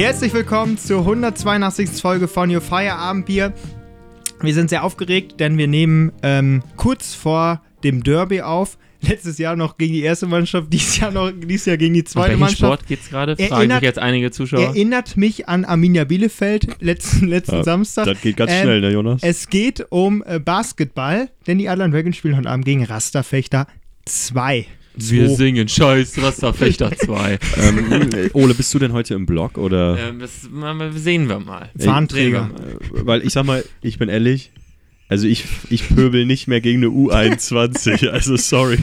Herzlich willkommen zur 182. Folge von Your Feierabendbier. Wir sind sehr aufgeregt, denn wir nehmen ähm, kurz vor dem Derby auf. Letztes Jahr noch gegen die erste Mannschaft, dieses Jahr noch dieses Jahr gegen die zweite welchen Mannschaft. Sport geht's gerade? Fragen Erinnert- sich jetzt einige Zuschauer. Erinnert mich an Arminia Bielefeld letzten, letzten Ja, Samstag. Das geht ganz Ähm, schnell, ne, Jonas? Es geht um äh, Basketball, denn die Adler Dragons spielen heute Abend gegen Rasterfechter 2. Wir singen Scheiß Rasterfechter 2. ähm, Ole, bist du denn heute im Blog oder? ähm, das sehen wir mal. Fahnenträger. Sehen Äh, Weil ich sag mal, ich bin ehrlich, also ich, ich pöbel nicht mehr gegen eine U21, also sorry,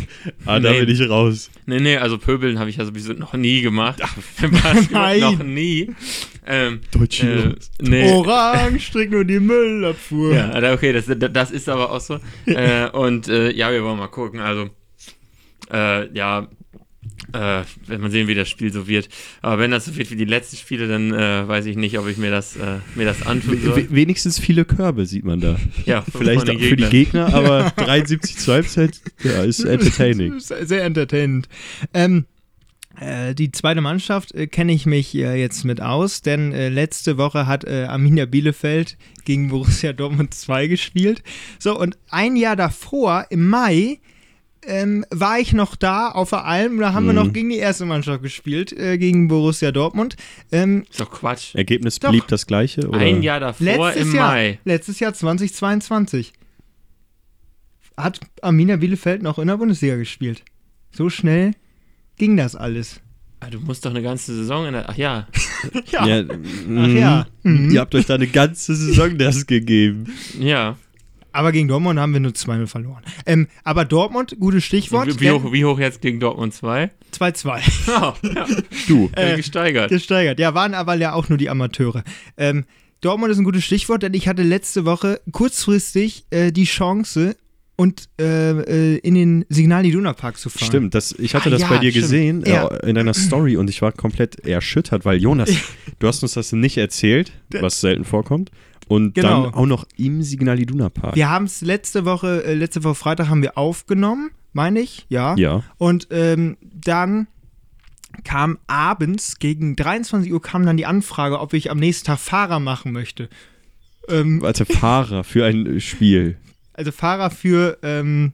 aber da Nee. bin ich raus. Nee, nee, also Pöbeln habe ich ja sowieso noch nie gemacht. Basketball Nein. noch nie. Ähm, Deutsche äh, nee. Orange, strick nur die Müllabfuhr. Ja, okay, das, das ist aber auch so. äh, und äh, ja, wir wollen mal gucken. Also, äh, ja, äh, wenn man sehen, wie das Spiel so wird. Aber wenn das so wird wie die letzten Spiele, dann äh, weiß ich nicht, ob ich mir das, äh, mir das antun soll. We- Wenigstens viele Körbe sieht man da. Ja, Vielleicht auch für die. Gegner, aber 73 zur Halbzeit, ja, ist entertaining. Sehr entertainend. Ähm, äh, die zweite Mannschaft äh, kenne ich mich äh, jetzt mit aus, denn äh, letzte Woche hat äh, Arminia Bielefeld gegen Borussia Dortmund 2 gespielt. So, und ein Jahr davor, im Mai, ähm, war ich noch da auf der Alm, da haben wir Mhm. noch gegen die erste Mannschaft gespielt, äh, gegen Borussia Dortmund. Ähm, Ist doch Quatsch. Ergebnis Doch. blieb das gleiche? Oder? Ein Jahr davor letztes im Jahr, Mai. letztes Jahr 2022 hat Arminia Bielefeld noch in der Bundesliga gespielt. So schnell ging das alles. Ah, du musst doch eine ganze Saison in der. Ach ja. Ja, Ach ja. Mhm. Ihr habt euch da eine ganze Saison das gegeben. Ja. Aber gegen Dortmund haben wir nur 2-0 verloren. Ähm, aber Dortmund, gutes Stichwort. Wie, wie, hoch, wie hoch jetzt gegen Dortmund 2? 2-2. Oh, ja. Du. Äh, gesteigert. Gesteigert. Ja, waren aber ja auch nur die Amateure. Ähm, Dortmund ist ein gutes Stichwort, denn ich hatte letzte Woche kurzfristig äh, die Chance, und äh, äh, in den Signal Iduna Park zu fahren. Stimmt, das, ich hatte Ah, das ja, bei dir stimmt. gesehen Ja. äh, in deiner Story und ich war komplett erschüttert, weil Jonas, du hast uns das nicht erzählt, was selten vorkommt. Und Genau. dann auch noch im Signal Iduna Park. Wir haben es letzte Woche, äh, letzte Woche Freitag haben wir aufgenommen, meine ich, ja. Ja. Und ähm, dann kam abends gegen 23 Uhr kam dann die Anfrage, ob ich am nächsten Tag Fahrer machen möchte. Ähm, Als Fahrer für ein Spiel. also Fahrer für, ähm,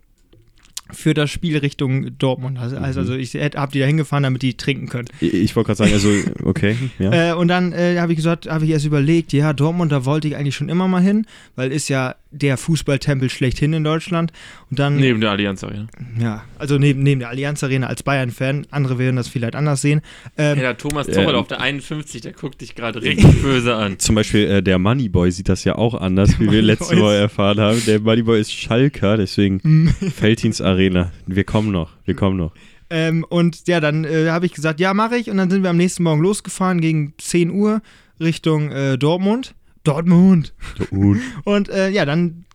für das Spiel Richtung Dortmund. Also, Mhm. also ich habe die da hingefahren, damit die trinken können. Ich, ich wollte gerade sagen, also, okay, ja. Äh, und dann äh, habe ich gesagt, habe ich erst überlegt, ja, Dortmund, da wollte ich eigentlich schon immer mal hin, weil ist ja der Fußballtempel schlechthin in Deutschland. Und dann, Neben der Allianz Arena. ja, also neben, neben der Allianz Arena als Bayern-Fan, andere werden das vielleicht anders sehen. Ähm, Hey, der Thomas Tuchel Ähm. auf der 51, der guckt dich gerade richtig böse an. Zum Beispiel äh, der Moneyboy sieht das ja auch anders, wie wir letzte Moneyboy Woche ist- erfahren haben. Der Moneyboy ist Schalker, deswegen Feldins Arena. Wir kommen noch, wir kommen noch. Ähm, und ja, dann äh, habe ich gesagt, ja, mache ich. Und dann sind wir am nächsten Morgen losgefahren gegen 10 Uhr Richtung äh, Dortmund. Dortmund. Und äh, ja, dann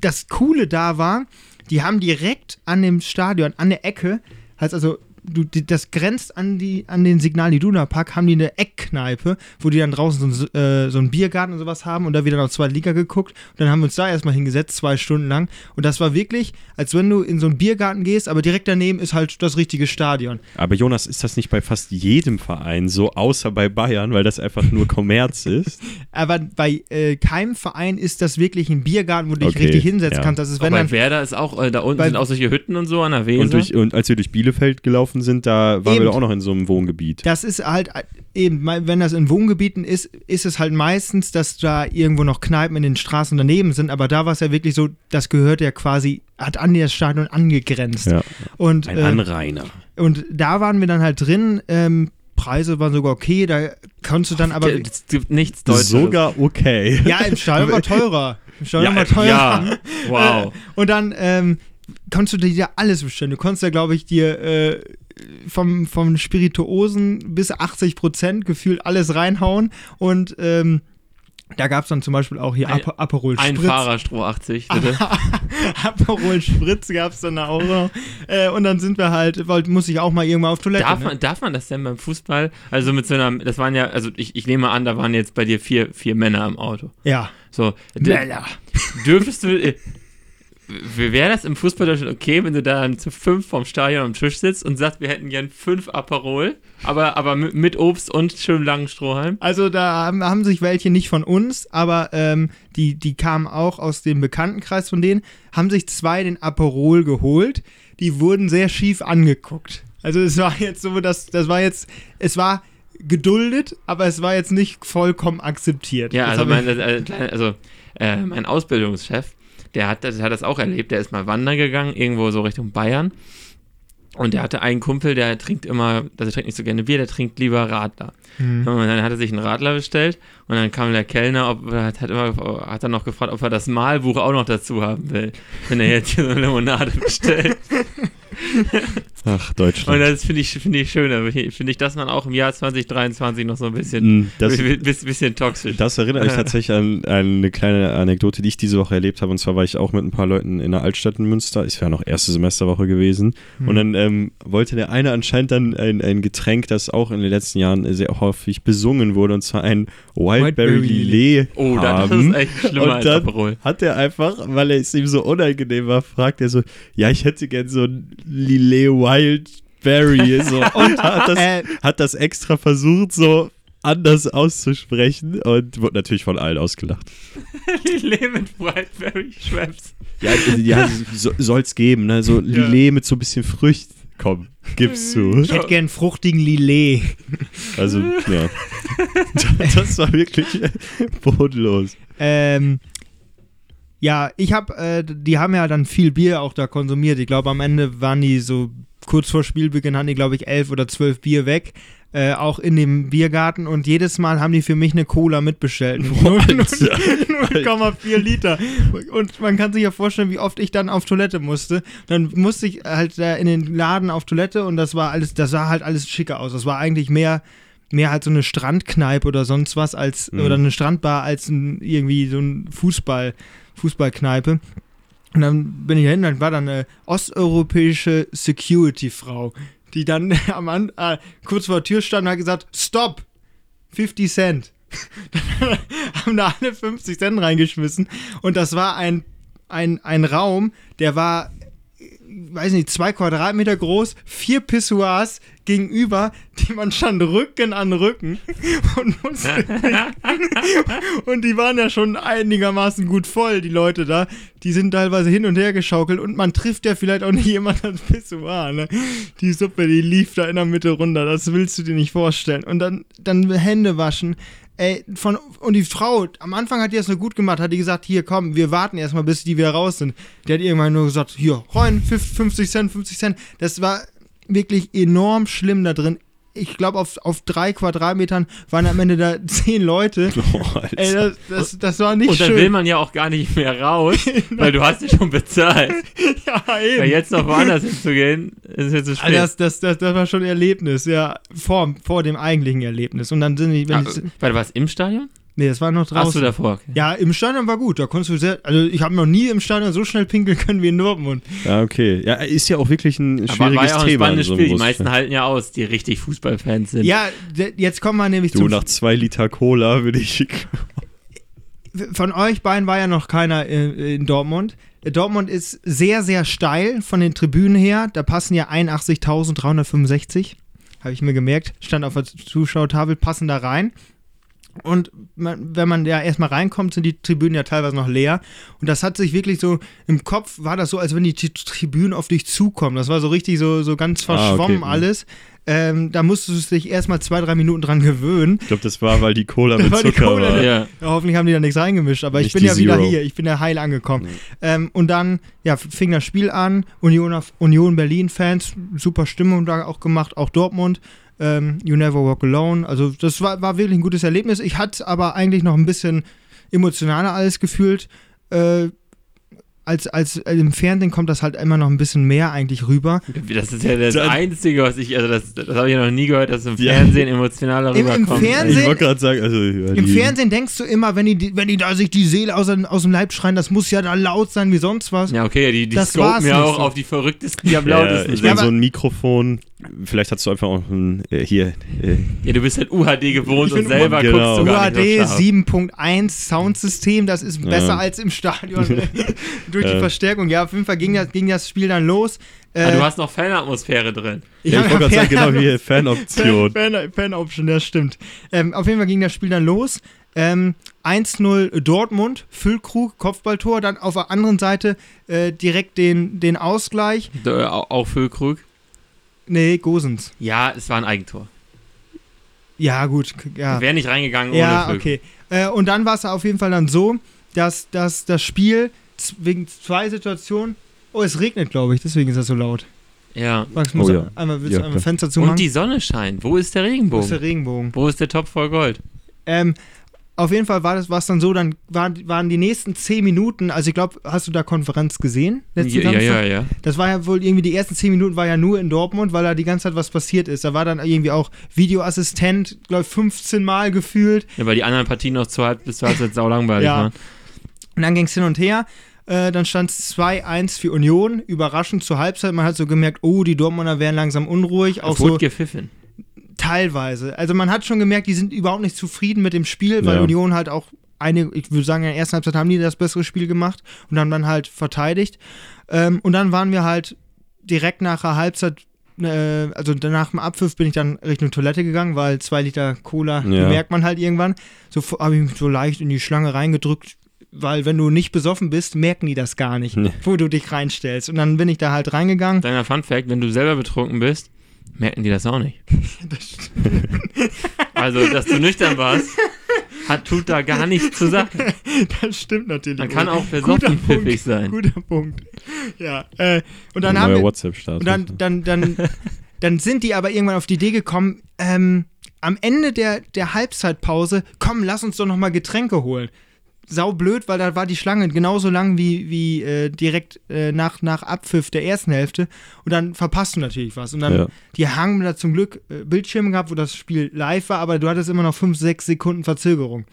das Coole da war, die haben direkt an dem Stadion, an der Ecke, heißt also, du, die, das grenzt an, die, an den Signal Iduna Park, haben die eine Eckkneipe, wo die dann draußen so, ein- äh, so einen Biergarten und sowas haben und da wieder noch zwei Liga geguckt. Und dann haben wir uns da erstmal hingesetzt, zwei Stunden lang. Und das war wirklich, als wenn du in so einen Biergarten gehst, aber direkt daneben ist halt das richtige Stadion. Aber Jonas, ist das nicht bei fast jedem Verein so, außer bei Bayern, weil das einfach nur Kommerz ist? Aber bei äh, keinem Verein ist das wirklich ein Biergarten, wo du dich Okay, richtig hinsetzen ja. kannst. Das ist, Auch wenn bei dann Werder ist auch, äh, da unten Bei- sind auch solche Hütten und so an der Weser. Und, durch, und als wir durch Bielefeld gelaufen sind, da waren Eben. wir auch noch in so einem Wohngebiet. Das ist halt eben, wenn das in Wohngebieten ist, ist es halt meistens, dass da irgendwo noch Kneipen in den Straßen daneben sind. Aber da war es ja wirklich so, das gehört ja quasi, hat an das Stadion angegrenzt. Ja. Und, Ein äh, Anrainer. und da waren wir dann halt drin. Ähm, Preise waren sogar okay, da konntest du dann aber. es gibt nichts Deutsches. Sogar okay. ja, im Stadion war teurer. Im Stadion ja, war teurer. ja, wow. Und dann ähm, konntest du dir ja alles bestellen. Du konntest ja, glaube ich, dir äh, vom, vom Spirituosen bis 80 Prozent gefühlt alles reinhauen. Und ähm, da gab es dann zum Beispiel auch hier Ein- Aper Aperol Ein Spritz. Fahrerstroh 80, bitte. Aperol Spritz gab es dann auch noch. Äh, und dann sind wir halt, wollt, muss ich auch mal irgendwann auf Toilette. Darf ne? man, darf man das denn beim Fußball? Also mit so einer, das waren ja, also ich, ich nehme an, da waren jetzt bei dir vier, vier Männer im Auto. Ja. So, d- dürftest du, äh, Wäre das im Fußball Deutschland okay, wenn du dann zu fünf vom Stadion am Tisch sitzt und sagst, wir hätten gern fünf Aperol, aber, aber mit, Obst und schönem langen Strohhalm? Also da haben, haben sich welche nicht von uns, aber ähm, die, die kamen auch aus dem Bekanntenkreis von denen, haben sich zwei den Aperol geholt. Die wurden sehr schief angeguckt. Also es war jetzt so, dass das war jetzt, es war geduldet, aber es war jetzt nicht vollkommen akzeptiert. Ja, also mein, äh, also, äh, mein Ausbildungschef, der hat, das, hat das auch erlebt. Der ist mal wandern gegangen, irgendwo so Richtung Bayern. Und der hatte einen Kumpel, der trinkt immer, also der trinkt nicht so gerne Bier, der trinkt lieber Radler. Mhm. Und dann hat er sich einen Radler bestellt und dann kam der Kellner, ob, hat, hat, immer, hat dann noch gefragt, ob er das Malbuch auch noch dazu haben will, wenn er jetzt hier so eine Limonade bestellt. Ach, Und Deutschland. das finde ich, finde ich schön. Finde ich, dass man auch im Jahr 2023 noch so ein bisschen, das, bi- bi- bisschen toxisch. das erinnert mich tatsächlich an, an eine kleine Anekdote, die ich diese Woche erlebt habe. Und zwar war ich auch mit ein paar Leuten in der Altstadt in Münster. Es wäre noch erste Semesterwoche gewesen. Und dann ähm, wollte der eine anscheinend dann ein, ein Getränk, das auch in den letzten Jahren sehr häufig besungen wurde, und zwar ein Wildberry Wildberry Lillet. Oh, das haben. ist echt schlimmer Und als dann Aperol. hat er einfach, weil er es ihm so unangenehm war, fragt er so, ja, ich hätte gern so ein Lillet Wildberry. So. Und hat das, hat das extra versucht, so anders auszusprechen und wurde natürlich von allen ausgelacht. Lillet mit Wildberry Schweppes. Ja, ja so, soll's geben, ne? So Lillet mit so ein bisschen Frücht. Komm, gib's zu. ich hätte gern fruchtigen Lillet. Also, ja. Das war wirklich bodenlos. Ähm, ja, ich habe, äh, die haben ja dann viel Bier auch da konsumiert. Ich glaube, am Ende waren die so kurz vor Spielbeginn, hatten die, glaube ich, elf oder zwölf Bier weg. Äh, auch in dem Biergarten und jedes Mal haben die für mich eine Cola mitbestellt. Boah, Alter. 0,4 Liter. Und man kann sich ja vorstellen, wie oft ich dann auf Toilette musste. Dann musste ich halt da in den Laden auf Toilette und das war alles, das sah halt alles schicker aus. Das war eigentlich mehr, mehr halt so eine Strandkneipe oder sonst was als, Mhm. oder eine Strandbar als ein, irgendwie so ein Fußball, Fußballkneipe. Und dann bin ich hin, dann war da eine osteuropäische Security-Frau, die dann am An äh, kurz vor der Tür stand und hat gesagt, Stop! 50 Cent. Dann haben da alle 50 Cent reingeschmissen und das war ein, ein, ein Raum, der war, weiß nicht, zwei Quadratmeter groß, vier Pissoirs gegenüber, die man stand Rücken an Rücken und musste und die waren ja schon einigermaßen gut voll, die Leute da. Die sind teilweise hin und her geschaukelt und man trifft ja vielleicht auch nicht jemand ans Pissoir. Ne? Die Suppe, die lief da in der Mitte runter. Das willst du dir nicht vorstellen. Und dann, dann Hände waschen. Ey, von, und die Frau, am Anfang hat die das nur gut gemacht, hat die gesagt, hier komm, wir warten erstmal, bis die wieder raus sind. Der hat irgendwann nur gesagt, hier, rein, 50 Cent, 50 Cent. Das war wirklich enorm schlimm da drin. Ich glaube, auf, auf drei Quadratmetern waren am Ende da zehn Leute. Oh. Ey, das, das, das war nicht Und dann schön. will man ja auch gar nicht mehr raus, weil du hast ja schon bezahlt. ja, Weil eben. jetzt noch woanders hinzugehen, ist jetzt zu spät. Alter, das, das, das, das war schon ein Erlebnis, ja, vor, vor dem eigentlichen Erlebnis. Und dann sind die, wenn ah, ich, warte, was im Stadion? Nee, das war noch draußen. Hast du davor? Okay. Ja, im Stadion war gut, da konntest du sehr, also ich habe noch nie im Stadion so schnell pinkeln können wie in Dortmund. Ja, okay. Ja, ist ja auch wirklich ein Aber war schwieriges ja auch ein Thema. spannendes in so Spiel. Die meisten halten ja aus, die richtig Fußballfans sind. Ja, jetzt kommen wir nämlich Du, zu, nach zwei Liter Cola würde ich. von euch beiden war ja noch keiner äh, in Dortmund. Dortmund ist sehr, sehr steil von den Tribünen her, da passen ja 81.365, habe ich mir gemerkt, stand auf der Zuschauertafel, passen da rein. Und man, wenn man ja erstmal reinkommt, sind die Tribünen ja teilweise noch leer. Und das hat sich wirklich so, im Kopf war das so, als wenn die Tribünen auf dich zukommen. Das war so richtig so, so ganz Ah, okay. verschwommen Mhm. Ähm, da musstest du dich erstmal zwei, drei Minuten dran gewöhnen. Ich glaube, das war, weil die Cola mit Zucker Cola- war. Ja. Ja, hoffentlich haben die da nichts reingemischt, aber ich Nicht bin die ja wieder Zero. hier, ich bin ja heil angekommen. Ähm, und dann ja, fing das Spiel an, Union, Union Berlin-Fans, super Stimmung da auch gemacht, auch Dortmund. Ähm, you Never Walk Alone. Also, das war, war wirklich ein gutes Erlebnis. Ich hatte aber eigentlich noch ein bisschen emotionaler alles gefühlt. Äh, als, als äh, im Fernsehen kommt das halt immer noch ein bisschen mehr eigentlich rüber. Das ist ja das Dann- Einzige, was ich, also das, das habe ich ja noch nie gehört, dass im Ja. Fernsehen emotionaler Im- im rüberkommt. Fernsehen- Ich wollte gerade sagen, also. Ja, Im Fernsehen denkst du immer, wenn die, wenn die da sich die Seele aus, aus dem Leib schreien, das muss ja da laut sein wie sonst was. Ja, okay, die, die Das scopen ja auch so. auf die verrücktesten, die am Ja, lautesten ich sind. meine, so ein Mikrofon Vielleicht hast du einfach auch ein, äh, hier. Äh, Ja, du bist halt UHD gewohnt Ich und selber genau. guckst du gar UHD nicht so scharf. 7.1 Soundsystem, das ist besser als im Stadion durch die Ja. Verstärkung. Ja, auf jeden Fall ging das, ging das Spiel dann los. Äh, Ah, du hast noch Fanatmosphäre drin. ja, ich wollte gerade sagen, ja- genau wie Fanoption. Fan, Fan-Option, das stimmt. Ähm, auf jeden Fall ging das Spiel dann los. Ähm, 1-0 Dortmund, Füllkrug, Kopfballtor. Dann auf der anderen Seite äh, direkt den, den Ausgleich. Äh, auch Füllkrug. Nee, Gosens. Ja, es war ein Eigentor. Ja, gut. Ja, Wäre nicht reingegangen ohne ja Füllkrug. okay. Äh, und dann war es auf jeden Fall dann so, dass, dass das Spiel wegen zwei Situationen. Oh, es regnet, glaube ich, deswegen ist das so laut. Ja. Max, muss Oh ja. einmal, willst Ja, du einmal klar. Fenster zumachen? Und die Sonne scheint. Wo ist der Wo ist Regenbogen? der Regenbogen? Wo ist der Topf voll Gold? Ähm, auf jeden Fall war das war's dann so, dann waren, waren die nächsten zehn Minuten, also ich glaube, hast du da Konferenz gesehen? letzten Ja, ja, Samstag? ja, ja. Das war ja wohl irgendwie, die ersten zehn Minuten war ja nur in Dortmund, weil da die ganze Zeit was passiert ist. Da war dann irgendwie auch Videoassistent, glaube ich, 15 Mal gefühlt. Ja, weil die anderen Partien noch zu halb bis zur Halbzeit sau langweilig Ja. waren. Und dann ging es hin und her. Äh, dann stand es 2-1 für Union. Überraschend zur Halbzeit. Man hat so gemerkt, auch die Dortmunder werden langsam unruhig. Auch Es wurde so gepfiffen. Teilweise. Also man hat schon gemerkt, die sind überhaupt nicht zufrieden mit dem Spiel, weil Ja. Union halt auch eine, ich würde sagen, in der ersten Halbzeit haben die das bessere Spiel gemacht und haben dann halt verteidigt. Ähm, und dann waren wir halt direkt nach der Halbzeit, äh, also nach dem Abpfiff bin ich dann Richtung Toilette gegangen, weil zwei Liter Cola, die Ja. merkt man halt irgendwann. So habe ich mich so leicht in die Schlange reingedrückt, weil wenn du nicht besoffen bist, merken die das gar nicht, Nee. wo du dich reinstellst. Und dann bin ich da halt reingegangen. Kleiner Funfact, wenn du selber betrunken bist, merken die das auch nicht. also, dass du nüchtern warst, hat, tut da gar nichts zu sagen. Das stimmt natürlich. Man kann auch Punkt. pfiffig sein. Guter Punkt. Ja. Äh, und dann haben wir, WhatsApp-Status. und dann, dann, dann, dann sind die aber irgendwann auf die Idee gekommen, ähm, am Ende der, der Halbzeitpause, komm, lass uns doch nochmal Getränke holen. Sau blöd, weil da war die Schlange genauso lang wie, wie äh, direkt äh, nach, nach Abpfiff der ersten Hälfte. Und dann verpasst du natürlich was. Und dann, Ja. die haben da zum Glück äh, Bildschirme gehabt, wo das Spiel live war, aber du hattest immer noch 5, 6 Sekunden Verzögerung.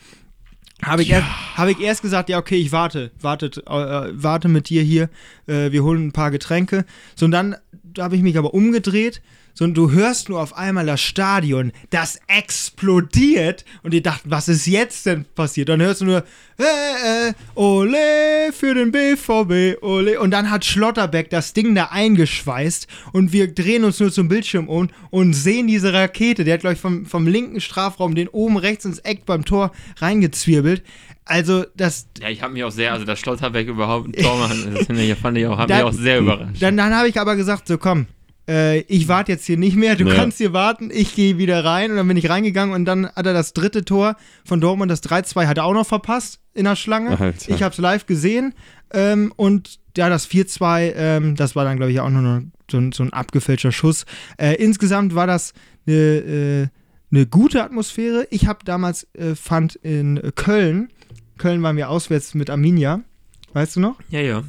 Habe ich, erst, hab ich erst gesagt, ja, okay, ich warte, wartet, äh, warte mit dir hier, äh, wir holen ein paar Getränke. So, und dann da habe ich mich aber umgedreht, so, und du hörst nur auf einmal das Stadion, das explodiert und ihr dacht, was ist jetzt denn passiert? Dann hörst du nur, äh, äh, ole für den BVB, ole. Und dann hat Schlotterbeck das Ding da eingeschweißt und wir drehen uns nur zum Bildschirm um und sehen diese Rakete. Der hat, glaube ich, vom, vom linken Strafraum den oben rechts ins Eck beim Tor reingezwirbelt. Also, das, Ja, ich habe mich auch sehr, also dass Schlotterbeck überhaupt ein Tor machen, das finde ich, fand ich auch, hat Dann- mich auch sehr überrascht. Dann, dann habe ich aber gesagt, so komm, äh, ich warte jetzt hier nicht mehr, du Ja. kannst hier warten, ich gehe wieder rein und dann bin ich reingegangen und dann hat er das dritte Tor von Dortmund, das 3-2, hat er auch noch verpasst in der Schlange. Alter. Ich habe es live gesehen ähm, und ja, das 4-2, ähm, das war dann glaube ich auch nur noch so, ein- so ein abgefälschter Schuss. Äh, insgesamt war das eine äh, eine gute Atmosphäre. Ich habe damals, äh, fand in Köln, Köln waren wir auswärts mit Arminia, weißt du noch? Ja, ja.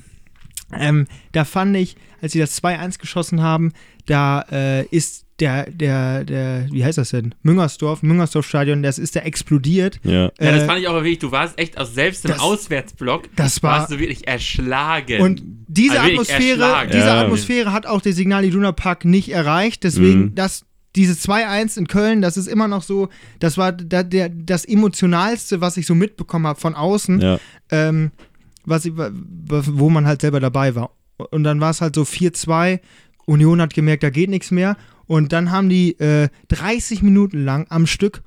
Ähm, da fand ich, als sie das 2-1 geschossen haben, da äh, ist der, der, der, wie heißt das denn? Müngersdorf, Müngersdorf-Stadion, das ist da explodiert. Ja. Ja, das Äh, fand ich auch wirklich, du warst echt aus selbst im das- Auswärtsblock, das war- warst du wirklich erschlagen. Und diese Also Atmosphäre, diese Ja. Atmosphäre hat auch der Signal Iduna Park nicht erreicht. Deswegen, Mhm. das, dieses 2-1 in Köln, das ist immer noch so, das war da, der, das emotionalste, was ich so mitbekommen habe von außen. Ja. ähm, was, ich- wo man halt selber dabei war. Und dann war es halt so 4-2. Union hat gemerkt, da geht nichts mehr. Und dann haben die äh, 30 Minuten lang am Stück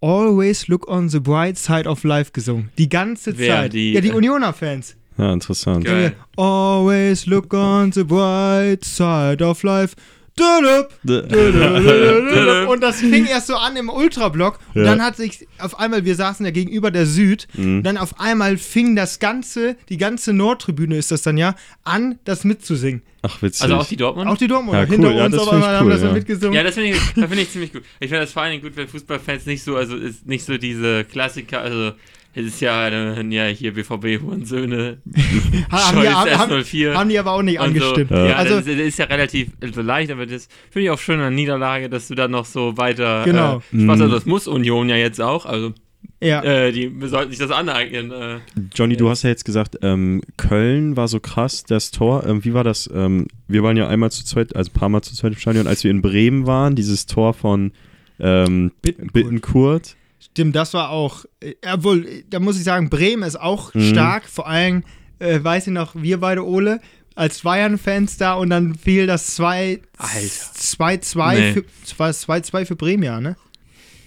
Always Look on the Bright Side of Life gesungen. Die ganze Wer, Zeit. die- ja, die Unioner Fans. ja, interessant. Geil. Always look on the bright side of life. Und das fing erst so an im Ultrablock. Und Ja. dann hat sich auf einmal, wir saßen ja gegenüber der Süd, Mhm. und dann auf einmal fing das ganze, die ganze Nordtribüne ist das dann ja, an, das mitzusingen. Ach, witzig. also auch die Dortmund? Auch die Dortmunder Ja, cool. hinter Ja, uns das auf einmal ich haben cool, das ja. mitgesungen. Ja, das finde ich, das find ich ziemlich gut. Ich finde das vor allen Dingen gut, wenn Fußballfans nicht so, also ist nicht so diese Klassiker, also es ist ja, äh, ja hier BVB Hurensöhne, haben, die, haben, S04 haben die aber auch nicht und so. angestimmt. Ja, Also, das, das ist ja relativ also leicht, aber das finde ich auch schön an der Niederlage, dass du dann noch so weiter Genau. äh, Spaß Mhm. also das muss Union ja jetzt auch, also Ja. Äh, die sollten sich das aneignen. Äh. Johnny, du hast ja jetzt gesagt, ähm, Köln war so krass, das Tor. Ähm, wie war das? Ähm, wir waren ja einmal zu zweit, also ein paar Mal zu zweit im Stadion, als wir in Bremen waren, dieses Tor von ähm, Bittenkurt. Bittenkurt. Stimmt, das war auch, äh, obwohl, da muss ich sagen, Bremen ist auch Mhm. stark, vor allem, äh, weiß ich noch, wir beide, Ole, als Bayern-Fans da und dann fiel das 2 Alter. 2-2 Nee. für, 2-2 für Bremen, ja, ne?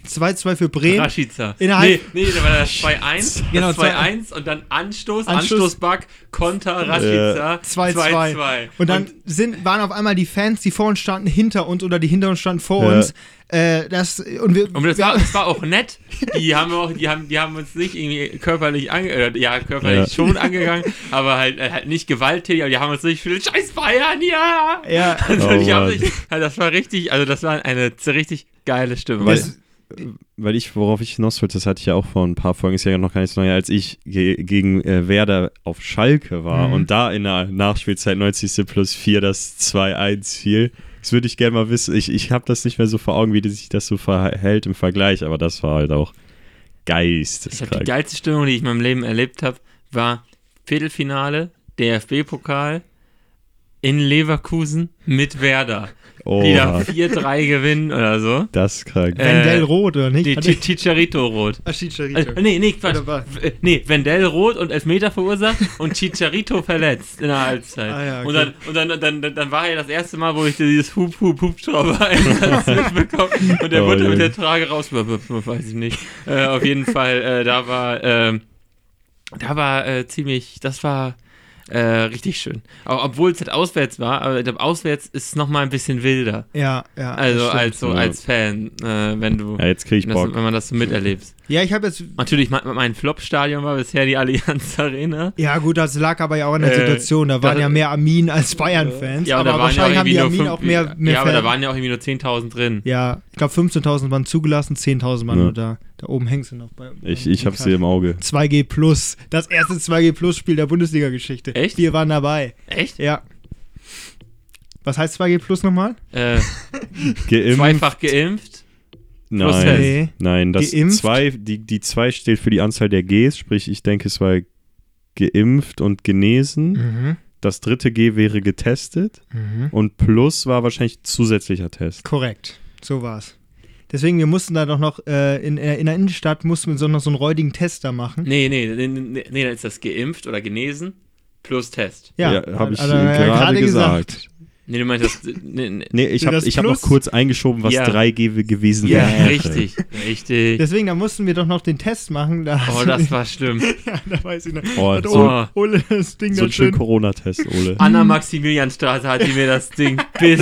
2-2 für Bremen. Rashica. Innerhalb- nee, nee, da war das 2-1, Genau, das 2-1 und dann Anstoß, Anstoß. Anstoßback, Konter, Rashica, 2-2. 2-2. Und dann sind, waren auf einmal die Fans, die vor uns standen, hinter uns oder die hinter uns standen vor Ja. uns. Äh, das, und wir, Und das wir- war, das war auch nett. Die haben auch, die haben, die haben uns nicht irgendwie körperlich ange, äh, ja, körperlich Ja. schon angegangen, aber halt, äh, halt nicht gewalttätig, aber die haben uns nicht für den Scheiß Bayern, ja! ja, Also Oh sich, also das war richtig, also das war eine richtig geile Stimme. Weil, Das- weil ich, worauf ich hinaus wollte, das hatte ich ja auch vor ein paar Folgen, ist ja noch gar nicht so lange, als ich ge gegen äh, Werder auf Schalke war Mhm. und da in der Nachspielzeit 90. plus 4 das 2-1 fiel. Das würde ich gerne mal wissen. Ich, ich habe das nicht mehr so vor Augen, wie sich das so verhält im Vergleich, aber das war halt auch Ich habe die geilste Stimmung, die ich in meinem Leben erlebt habe, war Viertelfinale, DFB-Pokal in Leverkusen mit Werder. Die da Oh, 4-3 gewinnen oder so. das ist krank. Äh, Wendell Rot, oder nicht? Die Chicharito rot. Ah, Chicharito. Äh, nee, nee, Quatsch. Äh, Nee, Wendell rot und Elfmeter verursacht und Chicharito verletzt in der Halbzeit. Ah, ja, okay. Und, dann, und dann, dann, dann, dann war ja das erste Mal, wo ich dieses Hup, Hup, Hubschrauber Einsatz mitbekommen und der Oh, wurde mit der Trage raus, weiß ich nicht. Äh, auf jeden Fall, äh, da war, ähm, da war äh, ziemlich, das war äh, richtig schön. Auch, obwohl es halt auswärts war, aber ich glaube, auswärts ist es nochmal ein bisschen wilder. Ja, ja. Also das als so Ja. als Fan, äh, wenn du Ja, jetzt kriege ich das, Bock. wenn man das so miterlebst. Ja, ich habe jetzt. Natürlich, mein, mein Flop-Stadion war bisher die Allianz Arena. Ja, gut, das lag aber ja auch an der Äh, Situation. Da waren da- ja mehr Armin als Bayern-Fans. Ja, aber da waren ja auch wahrscheinlich haben die Armin nur auch mehr, mehr Ja, aber da Fans. waren ja auch irgendwie nur 10.000 drin. Ja, ich glaube 15.000 waren zugelassen, 10.000 waren Ja. nur da. Da oben hängst du noch bei. Ich, ich habe sie im Auge. 2G Plus. Das erste 2G Plus Spiel der Bundesliga-Geschichte. Echt? Wir waren dabei. Echt? Ja. Was heißt 2G Plus nochmal? Äh, Geimpft. zweifach geimpft. Nein, nein, das Geimpft? zwei, die, die zwei steht für die Anzahl der Gs, sprich, ich denke, es war geimpft und genesen. Mhm. Das dritte G wäre getestet Mhm. und plus war wahrscheinlich zusätzlicher Test. Korrekt. So war's. Deswegen, wir mussten da doch noch, äh, in, äh, in der Innenstadt mussten wir so noch so einen räudigen Test da machen. Nee, nee, nee, nee, nee, dann ist das geimpft oder genesen plus Test. Ja, habe ich er ja gerade gesagt. Nee, du meinst das. Nee, nee. Nee, ich habe hab noch kurz eingeschoben, was Ja. 3G gewesen Ja, wäre. richtig, richtig. Deswegen, da mussten wir doch noch den Test machen. Da Oh, das war schlimm. ja, da weiß ich noch. Oh, Hat so, Ole, das Ding so da ein schön. Corona-Test, Ole. Anna-Maximilianstraße hat die mir das Ding bis,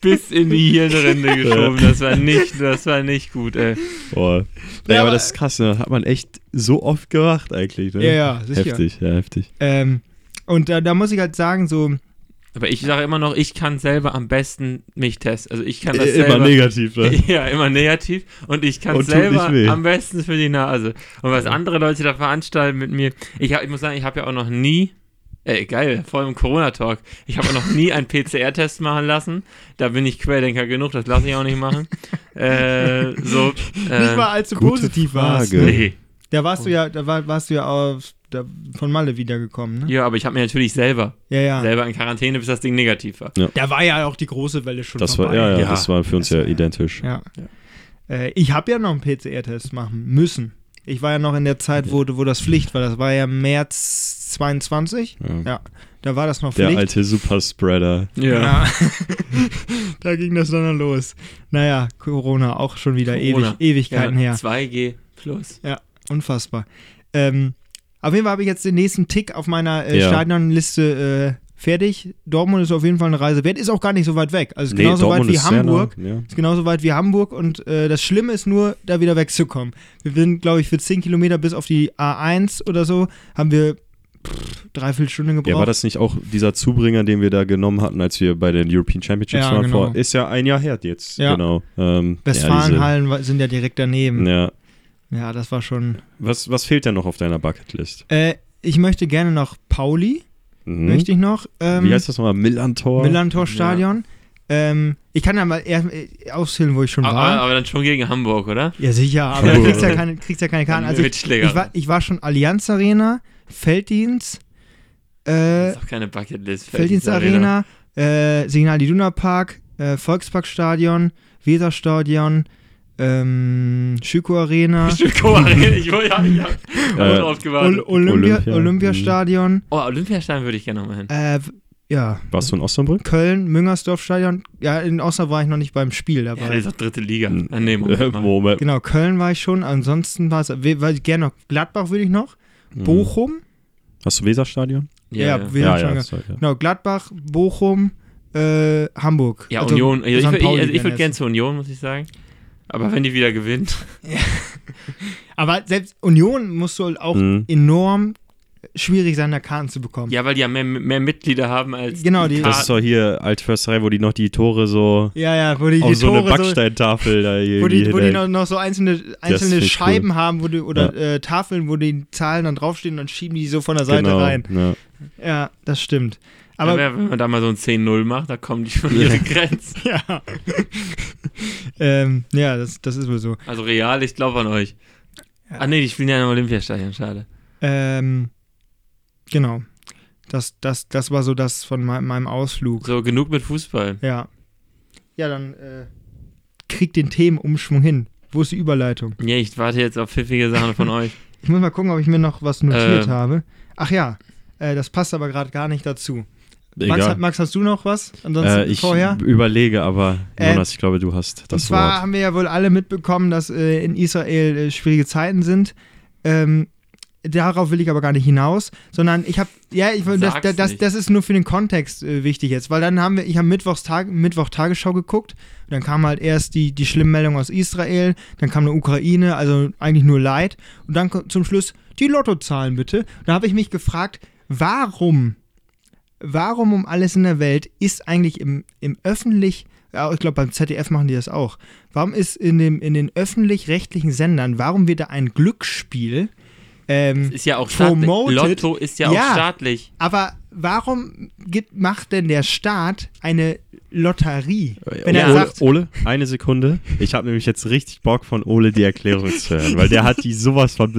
bis in die Hirnrinde geschoben. Das war nicht, das war nicht gut, ey. Boah. Ja, Ja, aber aber- das ist krass, ne? hat man echt so oft gemacht eigentlich. Ne? Ja, ja, sicher. Heftig, ja, heftig. Ähm, und da, da muss ich halt sagen, so, Aber ich sage immer noch, ich kann selber am besten mich testen. Also ich kann das Äh, Immer selber. negativ, ne? Ja, immer negativ. Und ich kann Und selber am besten für die Nase. Und was andere Leute da veranstalten mit mir, ich, hab, ich muss sagen, ich habe ja auch noch nie, ey, geil, vor allem Corona-Talk, ich habe auch noch nie einen PCR-Test machen lassen. Da bin ich Querdenker genug, das lasse ich auch nicht machen. äh, so, äh, nicht mal allzu gute positiv warst. Ne? nee. Da warst du ja, da war, warst du ja auf, da, von Malle wiedergekommen, ne? Ja, aber ich habe mir natürlich selber, Ja, ja. selber in Quarantäne, bis das Ding negativ war. Da war ja auch die große Welle schon Das vorbei. war, ja, ja, Ja. das war für uns Das ja war- identisch. Ja. Äh, ich habe ja noch einen PCR-Test machen müssen. Ich war ja noch in der Zeit, wo, wo das Pflicht war. Das war ja März 22. Ja. Ja. Da war das noch Der Pflicht. alte Superspreader. Ja. da ging das dann los. Naja, Corona auch schon wieder Corona. ewig, Ewigkeiten ja, her. 2G plus. Unfassbar. Ähm, auf jeden Fall habe ich jetzt den nächsten Tick auf meiner äh, Ja. Stadionliste äh, fertig. Dortmund ist auf jeden Fall eine Reise wert. Ist auch gar nicht so weit weg. Also ist Nee, genauso weit Dortmund wie ist sehr Hamburg. nah, ja. Ist genauso weit wie Hamburg und äh, das Schlimme ist nur, da wieder wegzukommen. Wir sind, glaube ich, für 10 Kilometer bis auf die A1 oder so, haben wir pff, dreiviertel Stunde gebraucht. Ja, war das nicht auch dieser Zubringer, den wir da genommen hatten, als wir bei den European Championships Ja, waren? genau. Vor, ist ja ein Jahr her jetzt. Ja. Genau. Ähm, Westfalenhallen wa- sind ja direkt daneben. Ja, Ja, ja. das war schon. Was, was fehlt denn noch auf deiner Bucketlist? Äh, ich möchte gerne noch Pauli, Mhm. möchte ich noch. Ähm, Wie heißt das nochmal? Millantor? Millantor-Stadion. Ähm, ich kann ja mal eher äh, auszählen, wo ich schon Aber, war. aber dann schon gegen Hamburg, oder? ja, sicher, aber du kriegst ja keine, kriegst ja keine Karten. Also ich, ich, war, ich war schon Allianz Arena, Felddienst, das äh, ist doch keine Bucketlist. Felddienst Arena, äh, Signal Iduna Park, äh, Volksparkstadion, Weserstadion, ähm, Schüko Arena, Stüko Arena. Ich wollte ja, hab Äh, drauf gewartet. Ol Olympia, Olympia. Olympiastadion, Oh, Olympiastadion würde ich gerne nochmal hin. äh, ja, Warst du in Osnabrück? Köln, Müngersdorf-Stadion. Ja, in Osnabrück war ich noch nicht beim Spiel Ja, das dabei. ist doch dritte Liga. Hm. Ah, nee, Moment. Moment. Genau, Köln war ich schon. Ansonsten war es, we- weil ich gerne noch Gladbach würde ich noch. Mhm. Bochum. Hast du Weserstadion? Ja, ja. wir Ja, ja, schon ge- sorry, ja. Genau, Gladbach, Bochum, äh, Hamburg. Ja, Also, Union. Also ich ich, also ich würde gerne zur Union, muss ich sagen. Aber wenn die wieder gewinnt. Aber selbst Union musst du halt auch Mhm. enorm schwierig sein, da Karten zu bekommen. Ja, weil die ja mehr, mehr Mitglieder haben als. Genau, die- Das ist doch hier Altförsterei, wo die noch die Tore so Ja, ja, wo die, die auf so eine Tore so, Backsteintafel da hier wo die, wo die noch, noch so einzelne, einzelne Scheiben haben, wo die, oder äh, Tafeln, wo die Zahlen dann draufstehen und dann schieben die so von der Seite genau, rein. Ja. Ja, das stimmt. Aber ja, wenn man da mal so ein 10-0 macht, da kommen die schon ihre Grenzen. ja. ähm, ja, das, das ist wohl so. Also real, ich glaube an euch. Ah nee, die spielen ja im Olympiastadion, schade. Ähm, genau. Das, das, das war so das von mei- meinem Ausflug. So, genug mit Fußball. Ja. Ja, dann äh, krieg den Themenumschwung hin. Wo ist die Überleitung? Ja, ich warte jetzt auf pfiffige Sachen von euch. Ich muss mal gucken, ob ich mir noch was notiert Ähm. habe. Ach ja, äh, das passt aber gerade gar nicht dazu. Max, Egal. Max, hast du noch was? Ansonsten Äh, ich vorher? überlege, aber Äh, Jonas, ich glaube, du hast Und das zwar Wort. haben wir ja wohl alle mitbekommen, dass äh, in Israel äh, schwierige Zeiten sind. Ähm, darauf will ich aber gar nicht hinaus, sondern ich habe, ja, ich, das, das, das, das ist nur für den Kontext äh, wichtig jetzt, weil dann haben wir, ich habe Mittwochs Tag, Mittwoch Tagesschau geguckt und dann kam halt erst die, die schlimmen Meldungen aus Israel, dann kam eine Ukraine, also eigentlich nur Leid und dann zum Schluss die Lottozahlen bitte. Da habe ich mich gefragt, warum, warum um alles in der Welt ist eigentlich im, im öffentlich, ja, ich glaube beim ZDF machen die das auch, warum ist in, dem, in den öffentlich-rechtlichen Sendern, warum wird da ein Glücksspiel ähm, Ist ja auch. Promoted. Lotto ist ja, Ja. auch staatlich. aber warum gibt, macht denn der Staat eine Lotterie? Wenn Ja. er Ole, sagt, Ole, eine Sekunde. Ich habe nämlich jetzt richtig Bock von Ole die Erklärung zu hören, weil der hat die sowas von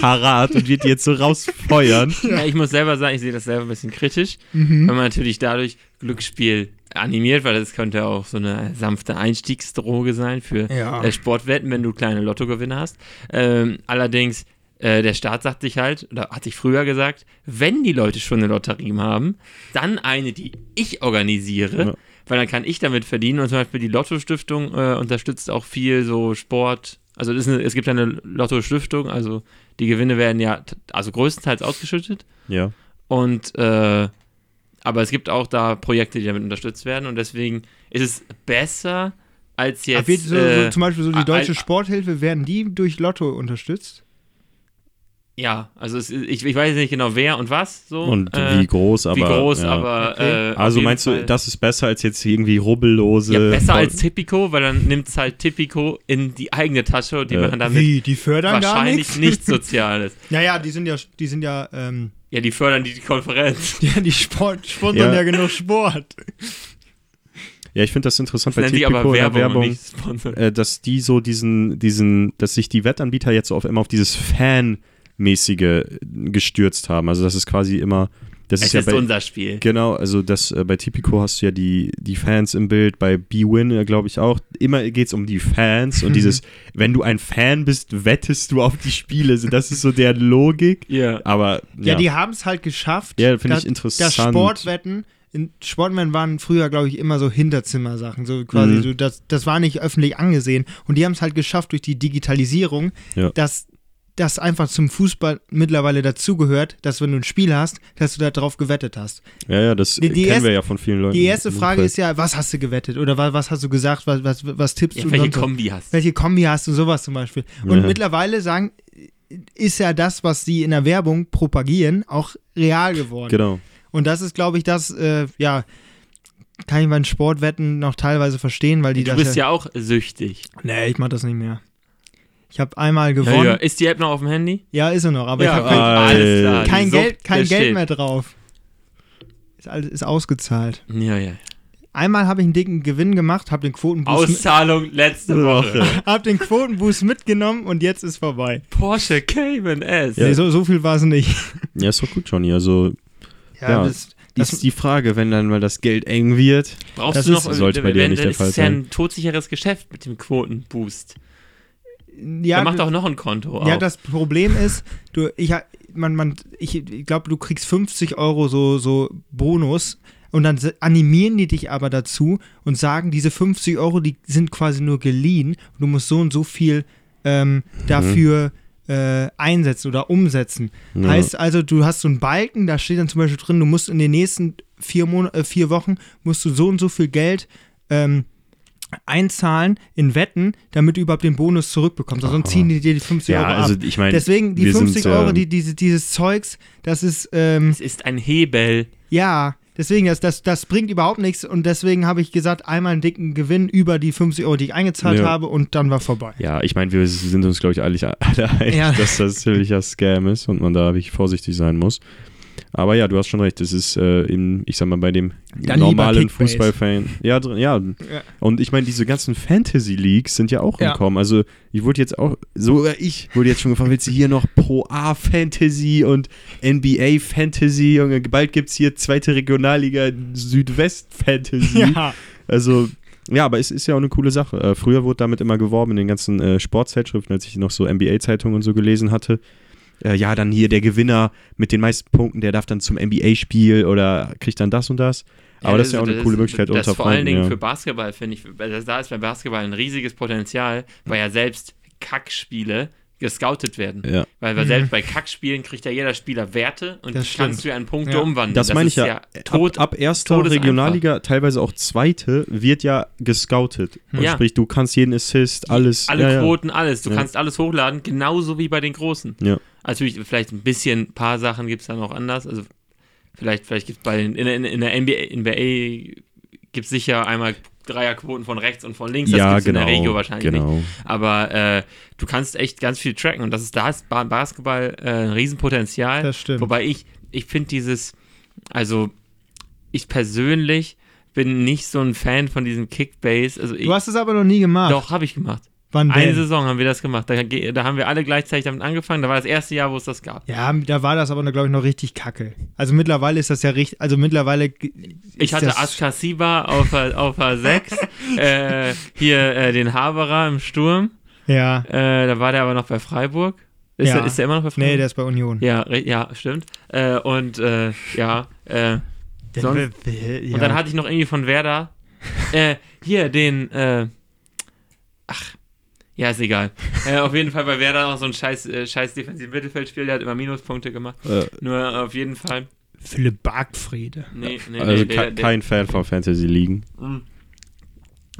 parat und wird die jetzt so rausfeuern. Ja. ich muss selber sagen, ich sehe das selber ein bisschen kritisch, Mhm. weil man natürlich dadurch Glücksspiel animiert, weil das könnte auch so eine sanfte Einstiegsdroge sein für Ja. äh, Sportwetten, wenn du kleine Lottogewinne hast. Ähm, allerdings, äh, der Staat sagt sich halt, oder hat sich früher gesagt, wenn die Leute schon eine Lotterie haben, dann eine, die ich organisiere, Ja. Weil dann kann ich damit verdienen. Und zum Beispiel die Lotto-Stiftung äh, unterstützt auch viel so Sport. Also eine, es gibt eine Lotto-Stiftung, also die Gewinne werden ja also größtenteils ausgeschüttet. Ja. Und äh, aber es gibt auch da Projekte, die damit unterstützt werden und deswegen ist es besser als Ach, jetzt. wird so, äh, so, zum Beispiel so die deutsche Sporthilfe, werden die durch Lotto unterstützt? Ja, also es, ich, ich weiß nicht genau wer und was so. Und äh, wie groß, aber. wie groß, ja. aber Okay. äh, Also meinst du, Fall- das ist besser als jetzt irgendwie rubbellose. ja, besser als Tipico, weil dann nimmt es halt Tipico in die eigene Tasche und die Ja. machen damit Wie, die fördern gar wahrscheinlich nichts? nichts Soziales. Ja, ja, die sind ja, die sind ja, ähm, Ja, die fördern die, die Konferenz. die, die Sport, sponsern ja. Ja. genug Sport. Ja, ich finde das interessant Das bei Tipico aber in der Werbung, Werbung, äh, dass die so diesen, diesen, dass sich die Wettanbieter jetzt so auf immer auf dieses Fan-mäßige gestürzt haben. Also das ist quasi immer, das Es ist ja ist bei, unser Spiel. Genau, also das äh, bei Tipico hast du ja die, die Fans im Bild, bei B-Win äh, glaube ich auch. Immer geht es um die Fans und dieses, wenn du ein Fan bist, wettest du auf die Spiele. Also Das ist so der Logik. Ja. Aber Ja, ja, die haben es halt geschafft. Ja, finde ich dass- interessant. Dass Sportwetten, in, Sportwetten waren früher, glaube ich, immer so Hinterzimmersachen. So quasi, Mhm. so, das, das war nicht öffentlich angesehen. Und die haben es halt geschafft durch die Digitalisierung, Ja. dass das einfach zum Fußball mittlerweile dazugehört, dass wenn du ein Spiel hast, dass du darauf gewettet hast. ja, ja, das Die- die kennen erste- wir ja von vielen Leuten. Die erste Frage ist ja, was hast du gewettet? Oder was, was hast du gesagt? Was, was, was tippst Ja, du? welche? Kombi hast du? welche Kombi hast du, sowas zum Beispiel. Und Ja. mittlerweile sagen, ist ja das, was sie in der Werbung propagieren, auch real geworden. Genau. Und das ist, glaube ich, das, äh, ja, kann ich bei den Sportwetten noch teilweise verstehen, weil die Du das bist ja auch süchtig. Nee, ich mach das nicht mehr. Ich habe einmal Ja, gewonnen. ja. Ja, Ist die App noch auf dem Handy? ist er noch, aber ich ja, habe kein, alles klar. kein Geld, kein Geld steht. mehr drauf. Ist, alles, ist ausgezahlt. Ja, ja. einmal habe ich einen dicken Gewinn gemacht, habe den Quotenboost, Auszahlung letzte Woche. hab den Quotenboost mitgenommen und jetzt ist vorbei. Porsche Cayman S. Nee, so, so viel war es nicht. Ja, ist doch gut, Johnny. Also, Ja, das, das das, ist die Frage, wenn dann mal das Geld eng wird. Brauchst Das du ist- noch, sollte bei dir wenn- nicht der ist Fall es ja sein. ein todsicheres Geschäft mit dem Quotenboost. Ja, da macht auch noch ein Konto Ja, auf. das Problem ist, du, ich, man, man, ich, ich glaube, du kriegst 50 Euro so, so Bonus und dann animieren die dich aber dazu und sagen, diese 50 Euro, die sind quasi nur geliehen und du musst so und so viel ähm, dafür äh, einsetzen oder umsetzen. Ja. Heißt also, du hast so einen Balken, da steht dann zum Beispiel drin, du musst in den nächsten vier, Mon äh, vier Wochen, musst du so und so viel Geld ähm, einzahlen in Wetten, damit du überhaupt den Bonus zurückbekommst. Also sonst ziehen die dir die 50 Ja, Euro also ab. ich meine, Deswegen die wir 50 sind, Euro, ähm, die, diese, dieses Zeugs, das ist, ähm, es ist ein Hebel. ja, deswegen, das, das, das bringt überhaupt nichts und deswegen habe ich gesagt, einmal einen dicken Gewinn über die 50 Euro, die ich eingezahlt Ja. habe und dann war vorbei. Ja, ich meine, wir sind uns, glaube ich, alle, alle einig, Ja. dass das ziemlicher Scam ist und man da wirklich vorsichtig sein muss. Aber ja, du hast schon recht, das ist äh, im, ich sag mal, bei dem Dann normalen. Fußballfan. Ja, ja. Ja. Und ich meine, diese ganzen Fantasy Leagues sind ja auch Ja. im Kommen. Also, ich wurde jetzt auch, sogar ich wurde jetzt schon gefragt, willst du hier noch Pro A Fantasy und NBA Fantasy? Junge, bald gibt's hier zweite Regionalliga Südwest Fantasy. Ja, Also, ja, aber es ist ja auch eine coole Sache. Äh, früher wurde damit immer geworben in den ganzen äh, Sportzeitschriften, als ich noch so NBA-Zeitungen und so gelesen hatte. Äh, ja, dann hier der Gewinner mit den meisten Punkten, der darf dann zum NBA-Spiel oder kriegt dann das und das. Aber das ist ja auch eine coole Möglichkeit das unter vor allen Freunden. Dingen Ja. für Basketball, finde ich, weil da ist bei Basketball ein riesiges Potenzial, weil ja selbst Kackspiele gescoutet werden. Ja. Weil, weil selbst bei Kackspielen kriegt ja jeder Spieler Werte und Das die kannst stimmt. du ja in Punkte Ja. umwandeln. Das, meine ich ist ja. tot, ab, ab erster. Regionalliga, teilweise auch zweite, wird ja gescoutet. Und Ja. Sprich, du kannst jeden Assist, alles. alle ja, ja. Quoten, alles. Du Ja. kannst alles hochladen, genauso wie bei den Großen. Ja. Also ich, vielleicht ein bisschen, ein paar Sachen gibt es dann auch anders. Also vielleicht, vielleicht gibt es bei den, in, in, in der NBA, NBA gibt es sicher einmal Dreierquoten von rechts und von links. Das ja, gibt's genau. in der Regio wahrscheinlich nicht. genau. Aber äh, du kannst echt ganz viel tracken und das ist da ist Ba- Basketball äh, ein Riesenpotenzial. das stimmt. Wobei ich, ich finde dieses, also ich persönlich bin nicht so ein Fan von diesem Kickbase. Also ich, du hast es aber noch nie gemacht. doch, habe ich gemacht. Wann Eine denn? Saison haben wir das gemacht. Da, da haben wir alle gleichzeitig damit angefangen. Da war das erste Jahr, wo es das gab. Ja, da war das aber, glaube ich, noch richtig kacke. Also mittlerweile ist das ja richtig, also mittlerweile Ich hatte das, Askasiba auf, auf der 6, äh, hier äh, den Haberer im Sturm. Ja, Äh, da war der aber noch bei Freiburg. Ist, Ja. der, ist der immer noch bei Freiburg? nee, der ist bei Union. Ja, ja, stimmt. Äh, und äh, ja, äh, sonst- ja. und dann hatte ich noch irgendwie von Werder, hier den, ach, ja, ist egal. äh, auf jeden Fall bei Werder noch so ein scheiß, äh, scheiß defensiven Mittelfeldspiel, der hat immer Minuspunkte gemacht. Äh, Nur auf jeden Fall, Philipp Bargfriede. nee, nee, also nee, ke- der, der, kein Fan von Fantasy Ligen. Mm.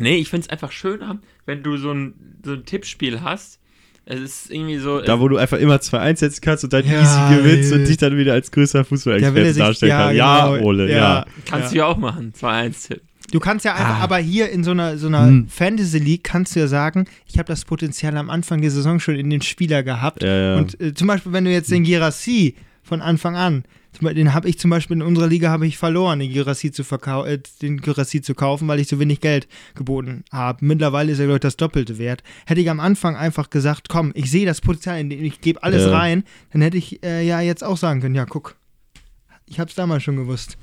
Nee, ich finde es einfach schöner, wenn du so ein, so ein Tippspiel hast. Es ist irgendwie so. Da, wo du einfach immer 2 einsetzen kannst und dann Ja, easy gewinnst und dich dann wieder als größer Da er Fußballexperte sich- darstellen ja, kannst. Ja, genau, Ole, ja. ja. kannst ja. du ja auch machen. 2-1 Tipp. Du kannst ja einfach, Ah. aber hier in so einer, so einer Hm. Fantasy League kannst du ja sagen, ich habe das Potenzial am Anfang der Saison schon in den Spieler gehabt. Ja. Und äh, zum Beispiel, wenn du jetzt den Girassi von Anfang an, den habe ich zum Beispiel in unserer Liga habe ich verloren, den Girassi zu äh, den Girassi zu kaufen, weil ich so wenig Geld geboten habe. Mittlerweile ist er, glaube ich, das Doppelte wert. Hätte ich am Anfang einfach gesagt, komm, ich sehe das Potenzial, in dem ich gebe alles rein, dann hätte ich äh, ja jetzt auch sagen können, ja, guck. Ich habe es damals schon gewusst.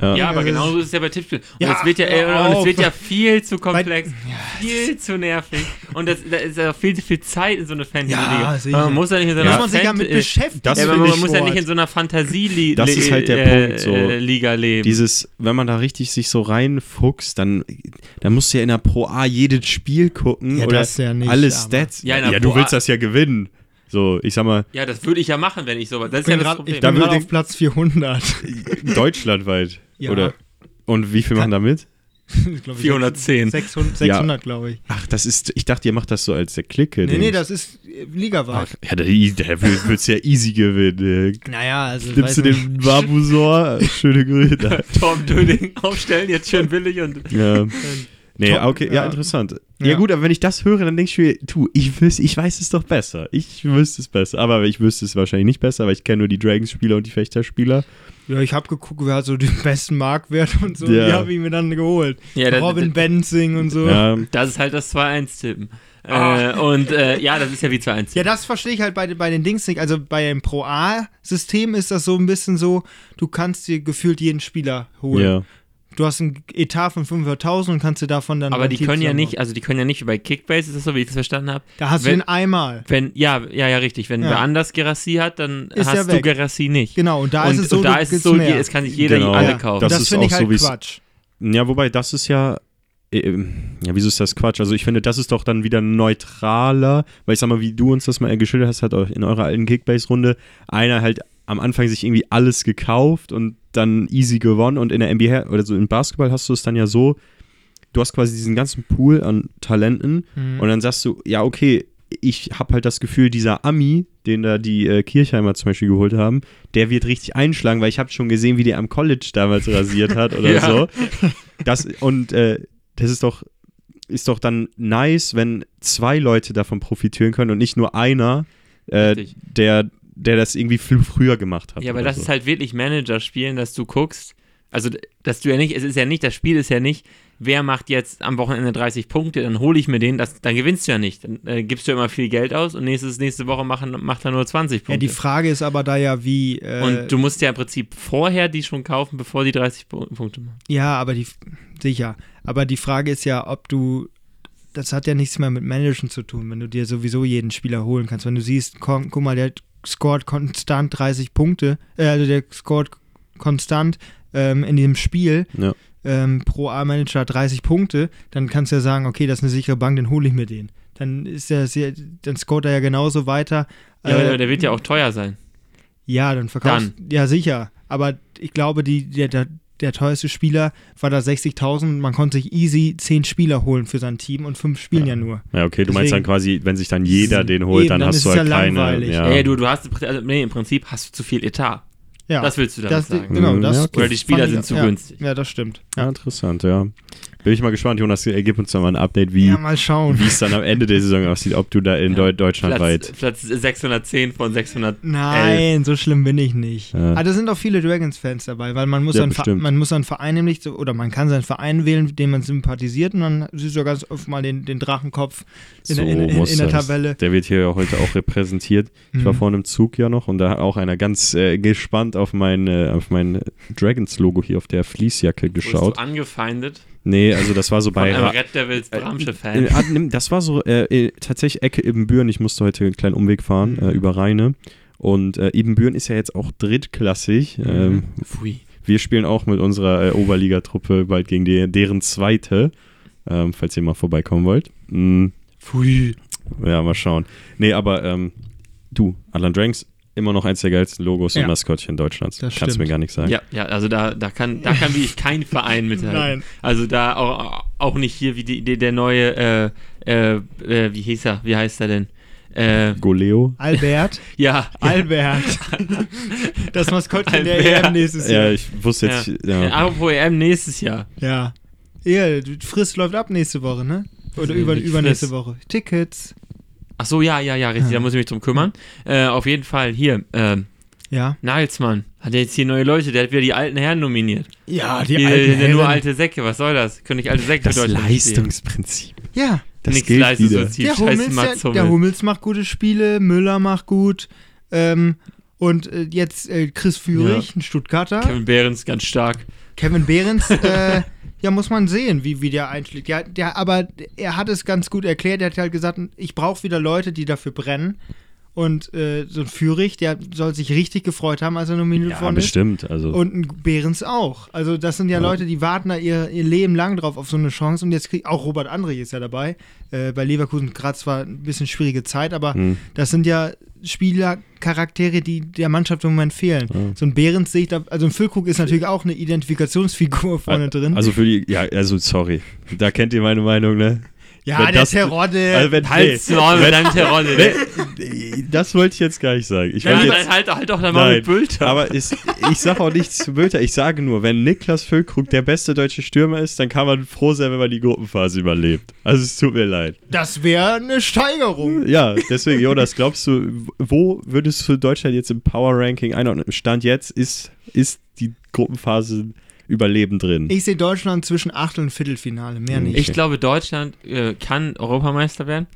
ja. Ja, aber das ist- genauso ist es ja bei Tippspielen. Und Ja, es wird ja, äh, und es wird ja viel zu komplex, Ja, viel zu nervig. Und das, da ist ja auch viel zu viel Zeit in so eine Fantasy-Liga. Ja, sicher. man muss ja nicht in so Da einer muss man sich ja mit äh, beschäftigen. das ja, man muss ja nicht in so einer Fantasie-Liga Das ist halt der Punkt, so. Liga leben. Dieses, wenn man da richtig sich so reinfuchst, dann, dann musst du ja in der Pro A jedes Spiel gucken Ja, oder das ja nicht, alle Stats. Ja, Ja, in der du Pro A- willst das ja gewinnen. So, ich sag mal, ja, das würde ich ja machen, wenn ich sowas. Das ist Ich ja das grad- ich Problem. Da bin gerade würde- auf Platz 400. deutschlandweit. Ja. Oder, und wie viel machen da mit? Ich glaub, 410. 600, 600 glaube ich. Ach, das ist, ich dachte, ihr macht das so als der Clique. Nee, nee, das ist äh, ligaweit. Ja, der, der wird ja easy gewinnen. Naja, also. Nimmst du nicht. den Barbusor? Schöne Grüße. Tom Döning aufstellen, jetzt schön billig und. ja. Nee, Top, okay, ja, ja. interessant. Ja. Ja. gut, aber wenn ich das höre, dann denke ich mir, du, ich, wüs ich weiß es doch besser. Ich wüsste es besser. Aber ich wüsste es wahrscheinlich nicht besser, weil ich kenne nur die Dragons-Spieler und die Fechter-Spieler. Ja, ich habe geguckt, wer hat so den besten Marktwert und so. Ja. Die habe ich mir dann geholt. Ja, da- Robin da- Benzing und so. Ja, Das ist halt das 2-1-Tippen. Ah. Äh, und äh, ja, das ist ja wie 2-1. Ja, das verstehe ich halt bei, bei den Dings nicht. Also bei dem Pro A-System ist das so ein bisschen so, du kannst dir gefühlt jeden Spieler holen. ja. Du hast einen Etat von 500.000 und kannst dir davon dann. Aber die können ja nicht, also die können ja nicht wie bei Kickbase, ist das so, wie ich das verstanden habe? Da hast wenn- du ihn einmal. Wenn, ja, ja, ja, richtig. Wenn Ja. wer anders Gerassi hat, dann Ist hast du weg. Gerassi nicht. Genau, und da und, ist es so, und da du ist es so, mehr. es kann sich jeder Genau. alle kaufen. Das, Das ist finde ich auch halt so, Quatsch. Ja, wobei das ist ja. äh, ähm, Ja, wieso ist das Quatsch? Also ich finde, das ist doch dann wieder neutraler, weil ich sag mal, wie du uns das mal geschildert hast, hat in eurer alten Kickbase-Runde einer halt am Anfang sich irgendwie alles gekauft und dann easy gewonnen und in der NBA oder so im Basketball hast du es dann ja so, du hast quasi diesen ganzen Pool an Talenten Mhm. und dann sagst du, ja, okay, ich habe halt das Gefühl, dieser Ami, den da die äh, Kirchheimer zum Beispiel geholt haben, der wird richtig einschlagen, weil ich habe schon gesehen, wie der am College damals rasiert hat oder Ja. so. Das, und äh, das ist doch, ist doch dann nice, wenn zwei Leute davon profitieren können und nicht nur einer, äh, der, der das irgendwie fl früher gemacht hat. Ja, aber das so. ist halt wirklich Manager-Spielen, dass du guckst. Also, dass du ja nicht, es ist ja nicht, das Spiel ist ja nicht, wer macht jetzt am Wochenende 30 Punkte, dann hole ich mir den, das, dann gewinnst du ja nicht. Dann äh, gibst du immer viel Geld aus und nächstes, nächste Woche machen, macht er nur 20 Ja, Punkte. die Frage ist aber da ja, wie. Äh, und du musst ja im Prinzip vorher die schon kaufen, bevor die 30 Pu- Punkte machen. Ja, aber die. Sicher. Aber die Frage ist ja, ob du. Das hat ja nichts mehr mit Managen zu tun, wenn du dir sowieso jeden Spieler holen kannst. Wenn du siehst, komm, guck mal, der scored konstant 30 Punkte, äh, also der scored konstant ähm, in diesem Spiel Ja. ähm, pro A-Manager 30 Punkte, dann kannst du ja sagen, okay, das ist eine sichere Bank, dann hole ich mir den. Dann ist er sehr, dann scoret er ja genauso weiter. Ja, Äh, aber der wird ja auch teuer sein. ja, dann verkaufst Ja, sicher. Aber ich glaube, die, der, der, der teuerste Spieler war da 60.000 und man konnte sich easy 10 Spieler holen für sein Team und 5 spielen ja, nur. Ja, okay, du meinst Deswegen- dann quasi, wenn sich dann jeder den holt, Eben, dann, dann hast ist du es halt ja keine. langweilig. Ja, Ja, ja, du, du hast, im Prinzip- also, nee, im Prinzip hast du zu viel Etat. Ja, Das willst du damit das, sagen. genau, Mhm, das ja, okay. Oder die Spieler sind zu ja, günstig. Ja, das stimmt. Ja, interessant, ja. Bin ich mal gespannt, Jonas, äh, gib uns doch mal ein Update, wie Ja, es dann am Ende der Saison aussieht, ob du da in Ja. Deu Deutschland Platz, weit. Platz 610 von 600. Nein, so schlimm bin ich nicht. Ja. Aber da sind auch viele Dragons-Fans dabei, weil man muss, Ja, einen, man muss einen Verein nämlich, so, oder man kann seinen Verein wählen, dem man sympathisiert und dann siehst du ganz oft mal den, den Drachenkopf in, So der- in, in, muss in der. Tabelle. Der wird hier heute auch repräsentiert. Ich war Mhm. vorhin im Zug ja noch und da hat auch einer ganz äh, gespannt auf mein, äh, auf mein Dragons-Logo hier auf der Fließjacke Wurdest geschaut. du angefeindet Nee, also das war so bei. Red Devils Bramsche Äh, Fan. nimm- das war so äh, äh, tatsächlich Ecke Ibbenbüren. Ich musste heute einen kleinen Umweg fahren Mhm. äh, über Rheine. Und äh, Ibbenbüren ist ja jetzt auch drittklassig. Ähm, Pfui. wir spielen auch mit unserer äh, Oberligatruppe bald gegen die, deren zweite. Ähm, falls ihr mal vorbeikommen wollt. Mm, Pfui. ja, mal schauen. Nee, aber ähm, du, Alan Dranks, immer noch eins der geilsten Logos Ja. und Maskottchen Deutschlands. Das Kannst du mir stimmt. gar nichts sagen. Ja, ja, also da, da kann, da kann wirklich kein Verein mithalten. Nein. Also da auch, auch nicht hier wie die, die, der neue, äh, äh, äh, wie hieß er, wie heißt er denn? Äh, Goleo? Albert. ja, Albert. das Maskottchen der Albert. EM nächstes Ja, Jahr. ich wusste ja. jetzt. ja. Ja. Apropos EM nächstes Jahr. Ja. Ja, Frist läuft ab nächste Woche, ne? Oder über, Nicht übernächste. Woche. Tickets. Ach so, ja, ja, ja, richtig, Ja. da muss ich mich drum kümmern. Äh, auf jeden Fall, hier, ähm, Ja. Nagelsmann hat ja jetzt hier neue Leute, der hat wieder die alten Herren nominiert. Ja, die Hier, alten der nur Herren. alte Säcke, was soll das? Können nicht alte Säcke Das Leistungsprinzip. Ja. Das Nichts gilt leistet so tief. Der Hummels, Mats der, der Hummels. Macht gute Spiele, Müller macht gut. Ähm, und äh, jetzt äh, Chris Führig, ein Stuttgarter. Kevin Behrens ganz stark. Kevin Behrens, äh, ja, muss man sehen, wie, wie der einschlägt. Ja, der, aber er hat es ganz gut erklärt. Er hat halt gesagt, ich brauche wieder Leute, die dafür brennen. Und äh, so ein Führig, der soll sich richtig gefreut haben, als er nominiert Ja, worden ist. bestimmt. Also, Und ein Behrens auch. Also das sind ja, Ja. Leute, die warten da ihr, ihr Leben lang drauf auf so eine Chance. Und jetzt kriegt auch Robert Andrich ist ja dabei. Äh, bei Leverkusen gerade zwar ein bisschen schwierige Zeit, aber hm. das sind ja Spieler, Charaktere, die der Mannschaft im Moment fehlen. Ja. So ein Behrens sehe ich da, also ein Füllkrug ist natürlich auch eine Identifikationsfigur vorne drin. Also für die, ja, also sorry. Da kennt ihr meine Meinung, ne? Ja, Wenn der das- Terodde. Also wenn, Halt's nee, mit deinem Terodde. ne? nee, das wollte ich jetzt gar nicht sagen. Ich dann jetzt, halt, halt doch dann mal nein, mit Bülter. aber es, ich sage auch nichts zu Bülter. Ich sage nur, wenn Niklas Füllkrug der beste deutsche Stürmer ist, dann kann man froh sein, wenn man die Gruppenphase überlebt. Also es tut mir leid. Das wäre eine Steigerung. Ja, deswegen, Jonas, glaubst du, wo würdest du Deutschland jetzt im Power Ranking einordnen? Stand jetzt ist, ist die Gruppenphase Überleben drin. Ich sehe Deutschland zwischen Achtel- und Viertelfinale, mehr nicht. Ich glaube, Deutschland äh, kann Europameister werden.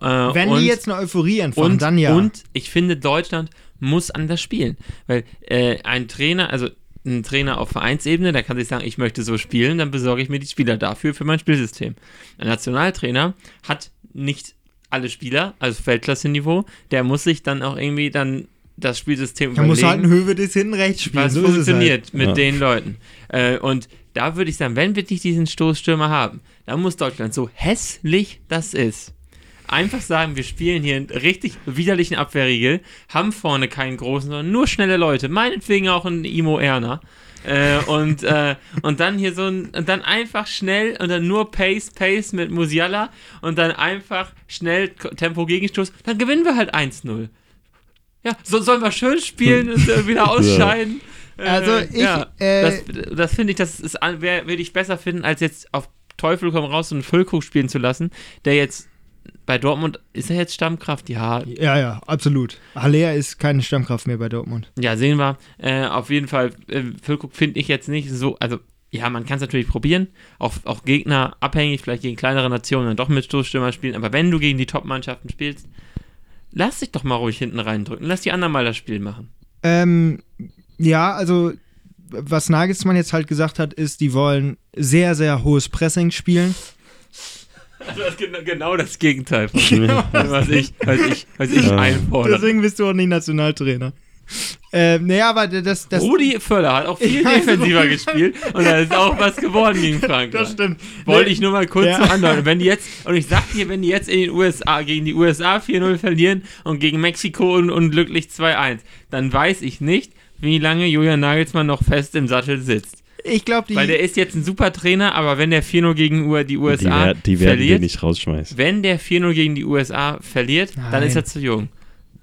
Äh, Wenn und, die jetzt eine Euphorie entfachen, und, dann ja. Und ich finde, Deutschland muss anders spielen. Weil äh, ein Trainer, also ein Trainer auf Vereinsebene, der kann sich sagen, ich möchte so spielen, dann besorge ich mir die Spieler dafür für mein Spielsystem. Ein Nationaltrainer hat nicht alle Spieler, also Feldklasse-Niveau, der muss sich dann auch irgendwie dann das Spielsystem da muss überlegen halt ein Höwe das hinten rechts spielen. was so es funktioniert halt. mit Ja. den Leuten. Äh, und da würde ich sagen, wenn wir nicht diesen Stoßstürmer haben, dann muss Deutschland, so hässlich das ist, einfach sagen, wir spielen hier einen richtig widerlichen Abwehrriegel, haben vorne keinen großen, sondern nur schnelle Leute, meinetwegen auch ein Imo Erner. Äh, und, äh, und dann hier so ein, und dann einfach schnell und dann nur Pace, Pace mit Musiala und dann einfach schnell Tempo Gegenstoß, dann gewinnen wir halt 1-0. Ja, so sollen wir schön spielen und äh, wieder ausscheiden. Äh, Also ich, ja, äh, das, das finde ich, das ist, würde ich besser finden, als jetzt auf Teufel komm raus und Füllkrug spielen zu lassen, der jetzt bei Dortmund, ist er jetzt Stammkraft? Ja, Ja, ja, absolut. Haller ist keine Stammkraft mehr bei Dortmund. ja, sehen wir. Äh, auf jeden Fall, äh, Füllkrug finde ich jetzt nicht so, also ja, man kann es natürlich probieren, auch, auch Gegner abhängig, vielleicht gegen kleinere Nationen dann doch mit Stoßstürmer spielen, aber wenn du gegen die Top-Mannschaften spielst, lass dich doch mal ruhig hinten reindrücken, lass die anderen mal das Spiel machen. Ähm, ja, also was Nagelsmann jetzt halt gesagt hat, ist, die wollen sehr, sehr hohes Pressing spielen. Also das ist genau, genau das Gegenteil von was ich, was ich, was ich Ja. einfordere. Deswegen bist du auch nicht Nationaltrainer. Ähm, naja, aber das, das, Rudi Völler hat auch viel weiß, defensiver gespielt und da ist auch was geworden gegen Frankreich. das stimmt. Wollte Nee, ich nur mal kurz Ja. so andeuten. Wenn die jetzt, und ich sag dir, wenn die jetzt in den USA, gegen die USA 4-0 verlieren und gegen Mexiko un unglücklich 2-1, dann weiß ich nicht, wie lange Julian Nagelsmann noch fest im Sattel sitzt. Ich glaube, die. Weil der ist jetzt ein super Trainer, aber wenn der 4-0 gegen die die, USA wer- die werden verliert, nicht rausschmeißen. wenn der 4-0 gegen die USA verliert, dann Nein. ist er zu jung.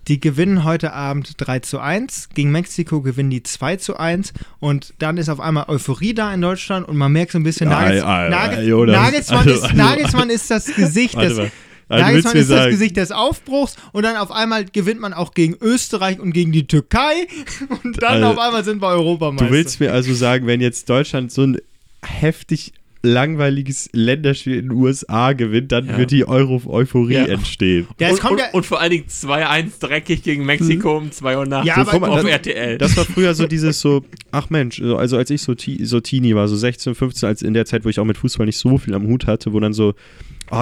Die gewinnen heute Abend 3 zu 1. Gegen Mexiko gewinnen die 2 zu 1. Und dann ist auf einmal Euphorie da in Deutschland und man merkt so ein bisschen, Nagels. Nagelsmann, Also, ist, also- Nagelsmann ist das Gesicht des. Also, Nagelsmann ist das sagen, Gesicht des Aufbruchs und dann auf einmal gewinnt man auch gegen Österreich und gegen die Türkei und dann Also, auf einmal sind wir Europameister. Du willst mir also sagen, wenn jetzt Deutschland so ein heftig langweiliges Länderspiel in den USA gewinnt, dann Ja. wird die Euro-Euphorie Ja. entstehen. Ja, es und, kommt und, ja- und vor allen Dingen 2-1 dreckig gegen Mexiko um 2 Uhr nachts Ja, So, aber- auf das- RTL. Das war früher so dieses so, ach Mensch, so- also als ich so, so Teenie war, so 16, 15, als in der Zeit, wo ich auch mit Fußball nicht so viel am Hut hatte, wo dann so,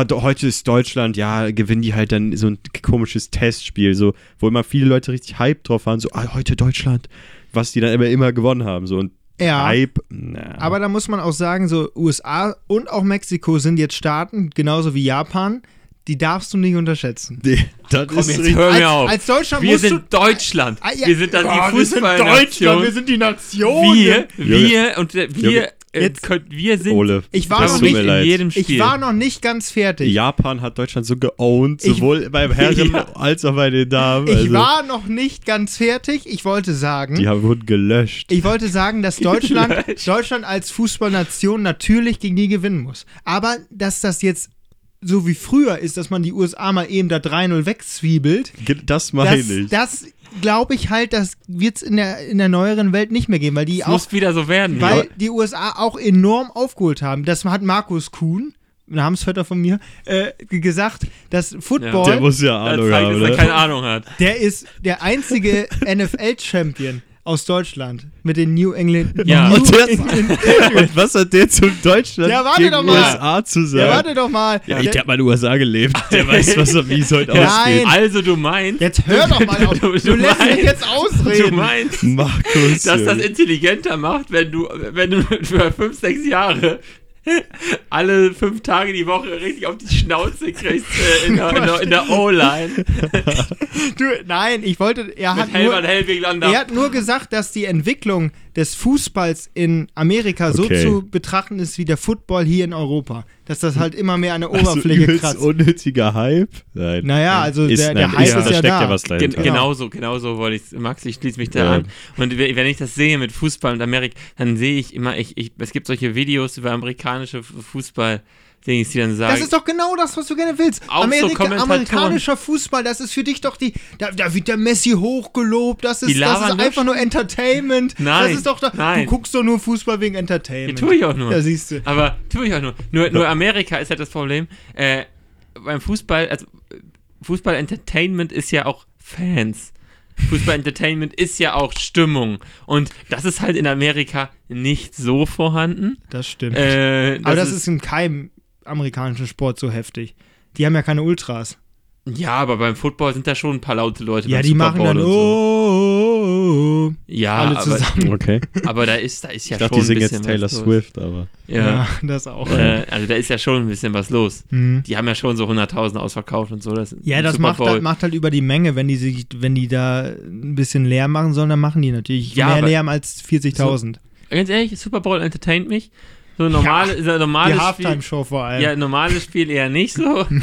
do- heute ist Deutschland, ja, gewinnen die halt dann so ein komisches Testspiel, so, wo immer viele Leute richtig hyped drauf waren, so, ah, heute Deutschland, was die dann immer, immer gewonnen haben, so, und ja. Hype, na. Aber da muss man auch sagen, so USA und auch Mexiko sind jetzt Staaten, genauso wie Japan, die darfst du nicht unterschätzen. Nee, das Komm, ist jetzt richtig- hör mir auf. als Deutschland wir musst sind Deutschland. Ah, ja. Wir sind dann Oh, die wir sind Fußballnation. Deutschland, wir sind die Nation. Wir, wir und wir, jetzt- könnt, wir sind Ole, Ich war noch nicht in jedem Spiel. Ich war noch nicht ganz fertig. Japan hat Deutschland so geowned, Ich- sowohl beim Herren Ja. als auch bei den Damen. Ich also, war noch nicht ganz fertig. Ich wollte sagen, Die haben, wurden gelöscht. ich wollte sagen, dass Deutschland, Deutschland als Fußballnation natürlich gegen die gewinnen muss. Aber dass das jetzt so wie früher ist, dass man die USA mal eben da 3-0 wegzwiebelt, Das meine ich. das glaube ich halt, das wird es in der, in der neueren Welt nicht mehr geben, weil die Es auch muss wieder so werden. weil ja. die USA auch enorm aufgeholt haben. Das hat Markus Kuhn, Namensvetter von mir, äh, gesagt, dass Football, Der muss ja Das Ahnung haben, dass er keine Ahnung hat. der ist der einzige NFL-Champion aus Deutschland mit den New England. Ja. New Und, der, England und was hat der zu Deutschland Ja, warte gegen doch mal. USA zu sagen? ja, warte doch mal. Ja, ich Der- habe mal in den USA gelebt. Der weiß, was er, wie es heute Nein. ausgeht. Also du meinst, jetzt hör doch mal auf. Du- Du, du lässt mich meinst- jetzt du ausreden. meinst, Markus. dass das intelligenter macht, wenn du, wenn du für fünf, sechs Jahre alle fünf Tage die Woche richtig auf die Schnauze kriegst äh, in der, der, der O-Line Du, nein, ich wollte. Er hat mit nur, Helmut Er hat nur gesagt, dass die Entwicklung des Fußballs in Amerika Okay. so zu betrachten ist wie der Football hier in Europa. Dass das halt immer mehr an der Also Oberfläche übelst kratzt. unnötiger Hype? Nein. Naja, also Ist- der, der nein, Hype ist- ist, da ja steckt da. ja was Gen dahinter. Genauso, genauso wollte ich Max, ich schließe mich da Ja. an. Und we- wenn ich das sehe mit Fußball und Amerika, dann sehe ich immer, ich, ich, es gibt solche Videos über amerikanische F- Fußball, die dann sagen. Das ist doch genau das, was du gerne willst. Auch so Amerika, Kommentatoren. amerikanischer Fußball, das ist für dich doch die. Da, da wird der Messi hochgelobt, das ist, das ist einfach nur Entertainment. Nein, Das ist doch da, nein. Du guckst doch nur Fußball wegen ja, Entertainment. tue ich auch nur. Ja, siehst du. Aber tue ich auch nur. Nur, nur Amerika ist halt das Problem. Äh, beim Fußball, also Fußball-Entertainment ist ja auch Fans. Fußball-Entertainment ist ja auch Stimmung. Und das ist halt in Amerika nicht so vorhanden. Das stimmt. Äh, Aber das ist in keinem amerikanischen Sport so heftig. Die haben ja keine Ultras. Ja, aber beim Football sind da schon ein paar laute Leute. Ja, beim die Super machen Bowl dann und oh, so. oh, oh, oh. Ja, alle aber, zusammen. Okay. aber da ist, da ist ja Ich dachte, schon die singen ein bisschen jetzt Taylor. Swift, aber. Ja. Ja, das auch. Äh, also da ist ja schon ein bisschen was los. Mhm. Die haben ja schon so 100.000 ausverkauft und so. Das Ja, das macht halt, macht halt über die Menge, wenn die sich, wenn die da ein bisschen leer machen sollen, dann machen die natürlich Ja, mehr aber- Lärm als 40.000. Ganz ehrlich, Super Bowl entertaint mich. So normale, so Die normales Spiel. Halftime-Show vor allem. Ja, normales Spiel eher nicht so.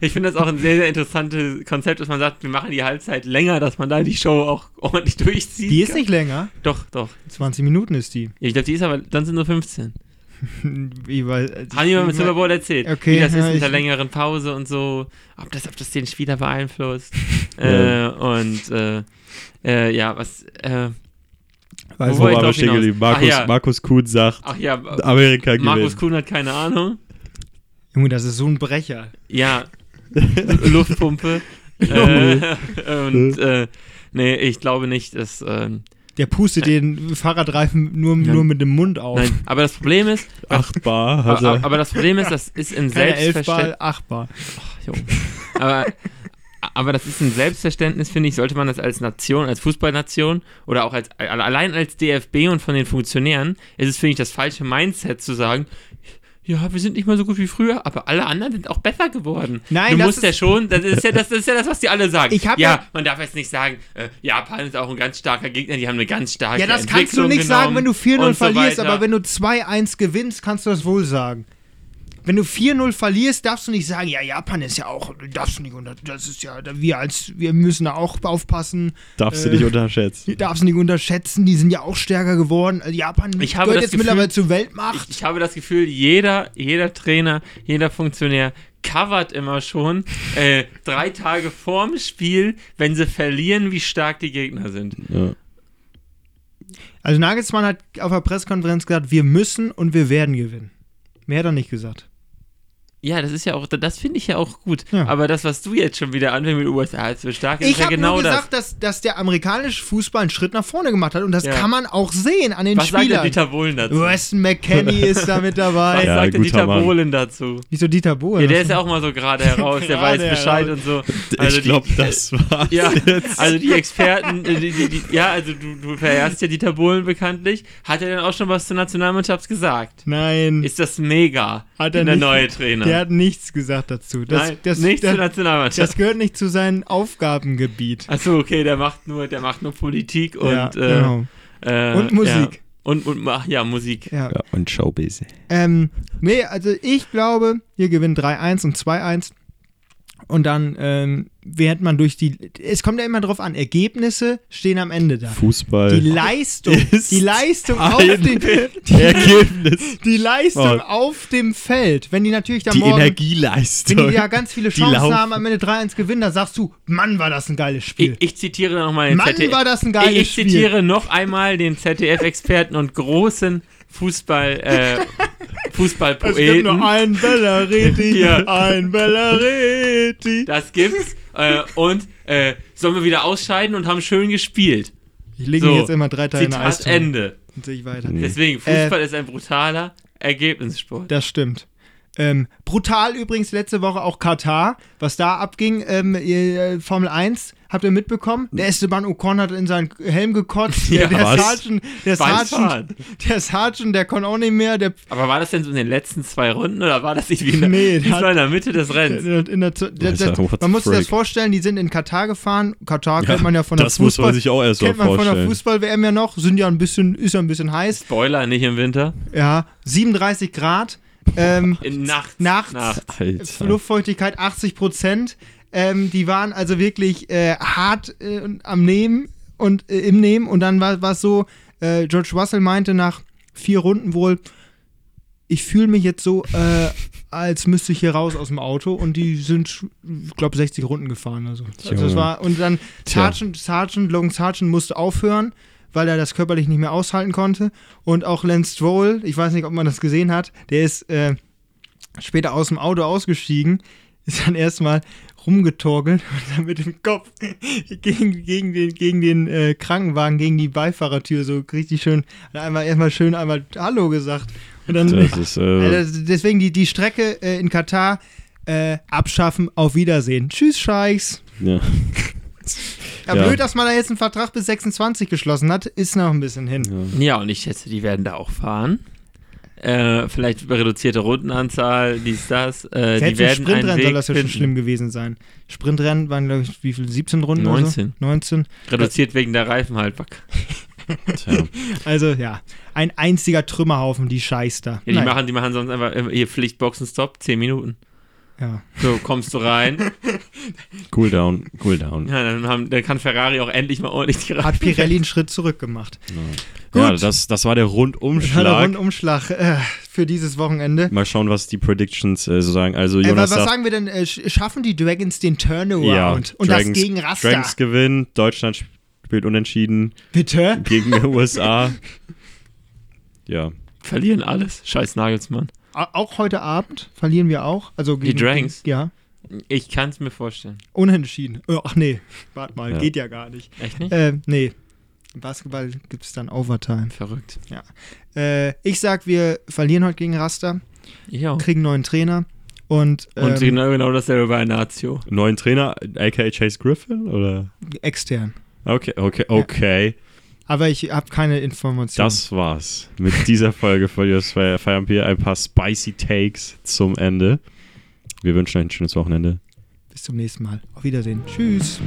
Ich finde das auch ein sehr, sehr interessantes Konzept, dass man sagt, wir machen die Halbzeit länger, dass man da die Show auch ordentlich durchzieht. die ist nicht länger. Doch, doch. 20 Minuten ist die. Ich glaube, die ist aber, dann sind nur 15. Wie, weil, Haben die mal mit Super Bowl erzählt, Okay, wie das ist ja, mit der längeren Pause und so, ob das, ob das den Spieler beeinflusst. Ja. Äh, und äh, äh, ja, was, äh, Weiß Wo wir stehen geblieben? Ach Markus, ja. Markus Kuhn sagt, ach ja, Amerika Markus gewinnt. Kuhn hat keine Ahnung. Junge, das ist so ein Brecher. Ja, Luftpumpe. äh, und äh, nee, ich glaube nicht, dass. Ähm, Der pustet den Fahrradreifen nur, Ja. nur mit dem Mund auf. nein, aber das Problem ist, Acht Bar hat aber, er. aber das Problem ist, das ist ein Keine Selbstverständnis. Elfball, Achtbar. Jo. Aber, aber das ist ein Selbstverständnis, finde ich, sollte man das als Nation, als Fußballnation oder auch als allein als DFB und von den Funktionären, ist es, finde ich, das falsche Mindset zu sagen, ja, wir sind nicht mehr so gut wie früher, aber alle anderen sind auch besser geworden. Nein, du das musst ja ist- schon, das ist ja das, das ist ja das, was die alle sagen. Ich hab ja, ja- man darf jetzt nicht sagen, äh, Japan ist auch ein ganz starker Gegner, die haben eine ganz starke Ja, das kannst du nicht sagen, wenn du 4-0 und so verlierst, weiter. aber wenn du 2-1 gewinnst, kannst du das wohl sagen. Wenn du 4-0 verlierst, darfst du nicht sagen, ja, Japan ist ja auch, darfst du nicht unter, das ist ja, wir als, wir müssen da auch aufpassen, Darfst du äh, nicht unterschätzen. die darfst du nicht unterschätzen, die sind ja auch stärker geworden. Also Japan Ich habe gehört das jetzt Gefühl- mittlerweile zur Weltmacht. Ich, ich habe das Gefühl, jeder, jeder Trainer, jeder Funktionär covert immer schon äh, drei Tage vorm Spiel, wenn sie verlieren, wie stark die Gegner sind. Ja. Also Nagelsmann hat auf der Pressekonferenz gesagt, wir müssen und wir werden gewinnen. Mehr hat er nicht gesagt. Ja, das ist ja auch, das finde ich ja auch gut. Ja. Aber das, was du jetzt schon wieder anfängst mit USA, ist so stark, ist Ich ja habe genau nur das. gesagt, dass, dass der amerikanische Fußball einen Schritt nach vorne gemacht hat und das Ja. kann man auch sehen an den Was sagt der Spielern. Dieter Bohlen dazu? Weston McKenney ist da mit Was dabei. Ja, sagt Dieter Mann. Bohlen dazu? Wieso Dieter Bohlen? Ja, der ist ja auch mal so gerade heraus, der weiß Bescheid und so. Also ich glaube, das war's Ja, jetzt. also die Experten, äh, die, die, die, ja, also du, du verehrst ja Dieter Bohlen bekanntlich. Hat er denn auch schon was zur Nationalmannschaft gesagt? Nein, Ist das mega, Hat er der nicht. neue Trainer? Der hat nichts gesagt dazu. Das, Nein, das, nicht das, zur Nationalmannschaft. das gehört nicht zu seinem Aufgabengebiet. Achso, okay, der macht nur, der macht nur Politik und, ja, äh, genau. äh, Und Musik. Ja. Und, und ach, ja, Musik. Ja. Ja, und Showbiz. Ähm, nee, also ich glaube, wir gewinnen 3-1 und 2-1. Und dann ähm, wird man durch die. Es kommt ja immer drauf an, Ergebnisse stehen am Ende da. Fußball. Die Leistung, ist die Leistung auf dem, Ergebnis. die Leistung Oh. auf dem Feld. Wenn die natürlich da Die morgen, Energieleistung. wenn die ja ganz viele Die Chancen haben, am Ende 3-1 gewinnen, dann sagst du, Mann, war das ein geiles Ich, Spiel. ich zitiere nochmal den Mann, ZDF. war das ein geiles ich, ich Spiel. zitiere noch einmal den ZDF-Experten und großen Fußball, äh, Fußballpoeten. es gibt nur einen Bellareti, Ja. ein Bellareti. Das gibt's. Äh, und äh, sollen wir wieder ausscheiden und haben schön gespielt. Ich lege So, jetzt immer drei Teile in eine Zitat Eistonne. Ende. Dann sehe ich weiter. Deswegen, Fußball ist ein brutaler Ergebnissport. Das stimmt. Ähm, brutal übrigens letzte Woche auch Katar, was da abging. Ähm, äh, Formel 1 habt ihr mitbekommen? Der Esteban Ocon hat in seinen Helm gekotzt. Ja, der, der was? Sergeant, der Sergeant, der Sergeant, der kann auch nicht mehr. Der, Aber war das denn so in den letzten zwei Runden oder war das nicht wie in der, Nee, das der war in der Mitte des Rennens? der, in der, der, Alter, der, what man muss sich das vorstellen, die sind in Katar gefahren. Katar kennt man ja von der das muss Fußball. man sich auch erst mal kennt man von der vorstellen. Fußball-WM ja noch, sind ja ein bisschen, ist ja ein bisschen heiß. Spoiler, nicht im Winter. Ja, 37 Grad. Ähm, In Nacht. Nachts. Nacht. Alter. Luftfeuchtigkeit 80 Prozent. Ähm, die waren also wirklich äh, hart äh, am Nehmen und äh, im Nehmen. Und dann war es so, äh, George Russell meinte nach vier Runden wohl, ich fühle mich jetzt so, äh, als müsste ich hier raus aus dem Auto. Und die sind, ich glaube, 60 Runden gefahren. Also. also das war, und dann. Sergeant, Sergeant, Logan Sargent musste aufhören, weil er das körperlich nicht mehr aushalten konnte. Und auch Lance Stroll, ich weiß nicht, ob man das gesehen hat, der ist äh, später aus dem Auto ausgestiegen, ist dann erstmal rumgetorkelt und dann mit dem Kopf gegen, gegen den, gegen den äh, Krankenwagen, gegen die Beifahrertür so richtig schön, hat einmal erstmal schön einmal Hallo gesagt. Und dann, Das ist, äh, also deswegen die, die Strecke äh, in Katar äh, abschaffen, auf Wiedersehen. Tschüss, Scheichs. ja. Ja, Ja. blöd, dass man da jetzt einen Vertrag bis 26 geschlossen hat, ist noch ein bisschen hin. Ja, und ich schätze, die werden da auch fahren. Äh, vielleicht reduzierte Rundenanzahl, dies, das. Äh, die Selbst im werden einen Sprintrennen Weg soll das ja schon schlimm gewesen sein. Sprintrennen waren, glaube ich, wie viel? 17 Runden? Oder 19. so? 19. Reduziert wegen der Reifenhaltbarkeit. Tja. Also, ja. Ein einziger Trümmerhaufen, die Scheiß da. Ja, die, Nein. machen, die machen sonst einfach äh, hier Pflichtboxenstopp, 10 Minuten. ja. So, kommst du rein. Cool down, cool down. ja, dann, haben, dann kann Ferrari auch endlich mal ordentlich die Hat Reifen. Pirelli einen Schritt zurück gemacht. Ja, Gut. das, das war der Das war der Rundumschlag. Rundumschlag äh, für dieses Wochenende. Mal schauen, was die Predictions äh, so sagen. Also Äh, Jonas was sagt, sagen wir denn? Äh, sch- schaffen die Dragons den Turnaround? ja, und Dragons, das gegen Rasta? Dragons gewinnen, Deutschland spielt unentschieden Bitte? gegen die USA. Ja, Verlieren alles. Scheiß Nagelsmann. Auch heute Abend verlieren wir auch. Also gegen, Dragons? Gegen, ja. Ich kann es mir vorstellen. Unentschieden. Äh, Ach nee, warte mal, Ja. geht ja gar nicht. Echt nicht? Äh, nee. Im Basketball gibt es dann Overtime. Verrückt. Äh, ich sag, wir verlieren heute gegen Rasta, Ja. kriegen einen neuen Trainer und, Und ähm, genau, genau dasselbe bei Nazio. neuen Trainer, aka Chase Griffin, oder? extern. Okay, okay, okay. Aber ich habe keine Informationen. Das war's mit dieser Folge von Just Feierabend. Ein paar spicy Takes zum Ende. Wir wünschen euch ein schönes Wochenende. Bis zum nächsten Mal. Auf Wiedersehen. Tschüss.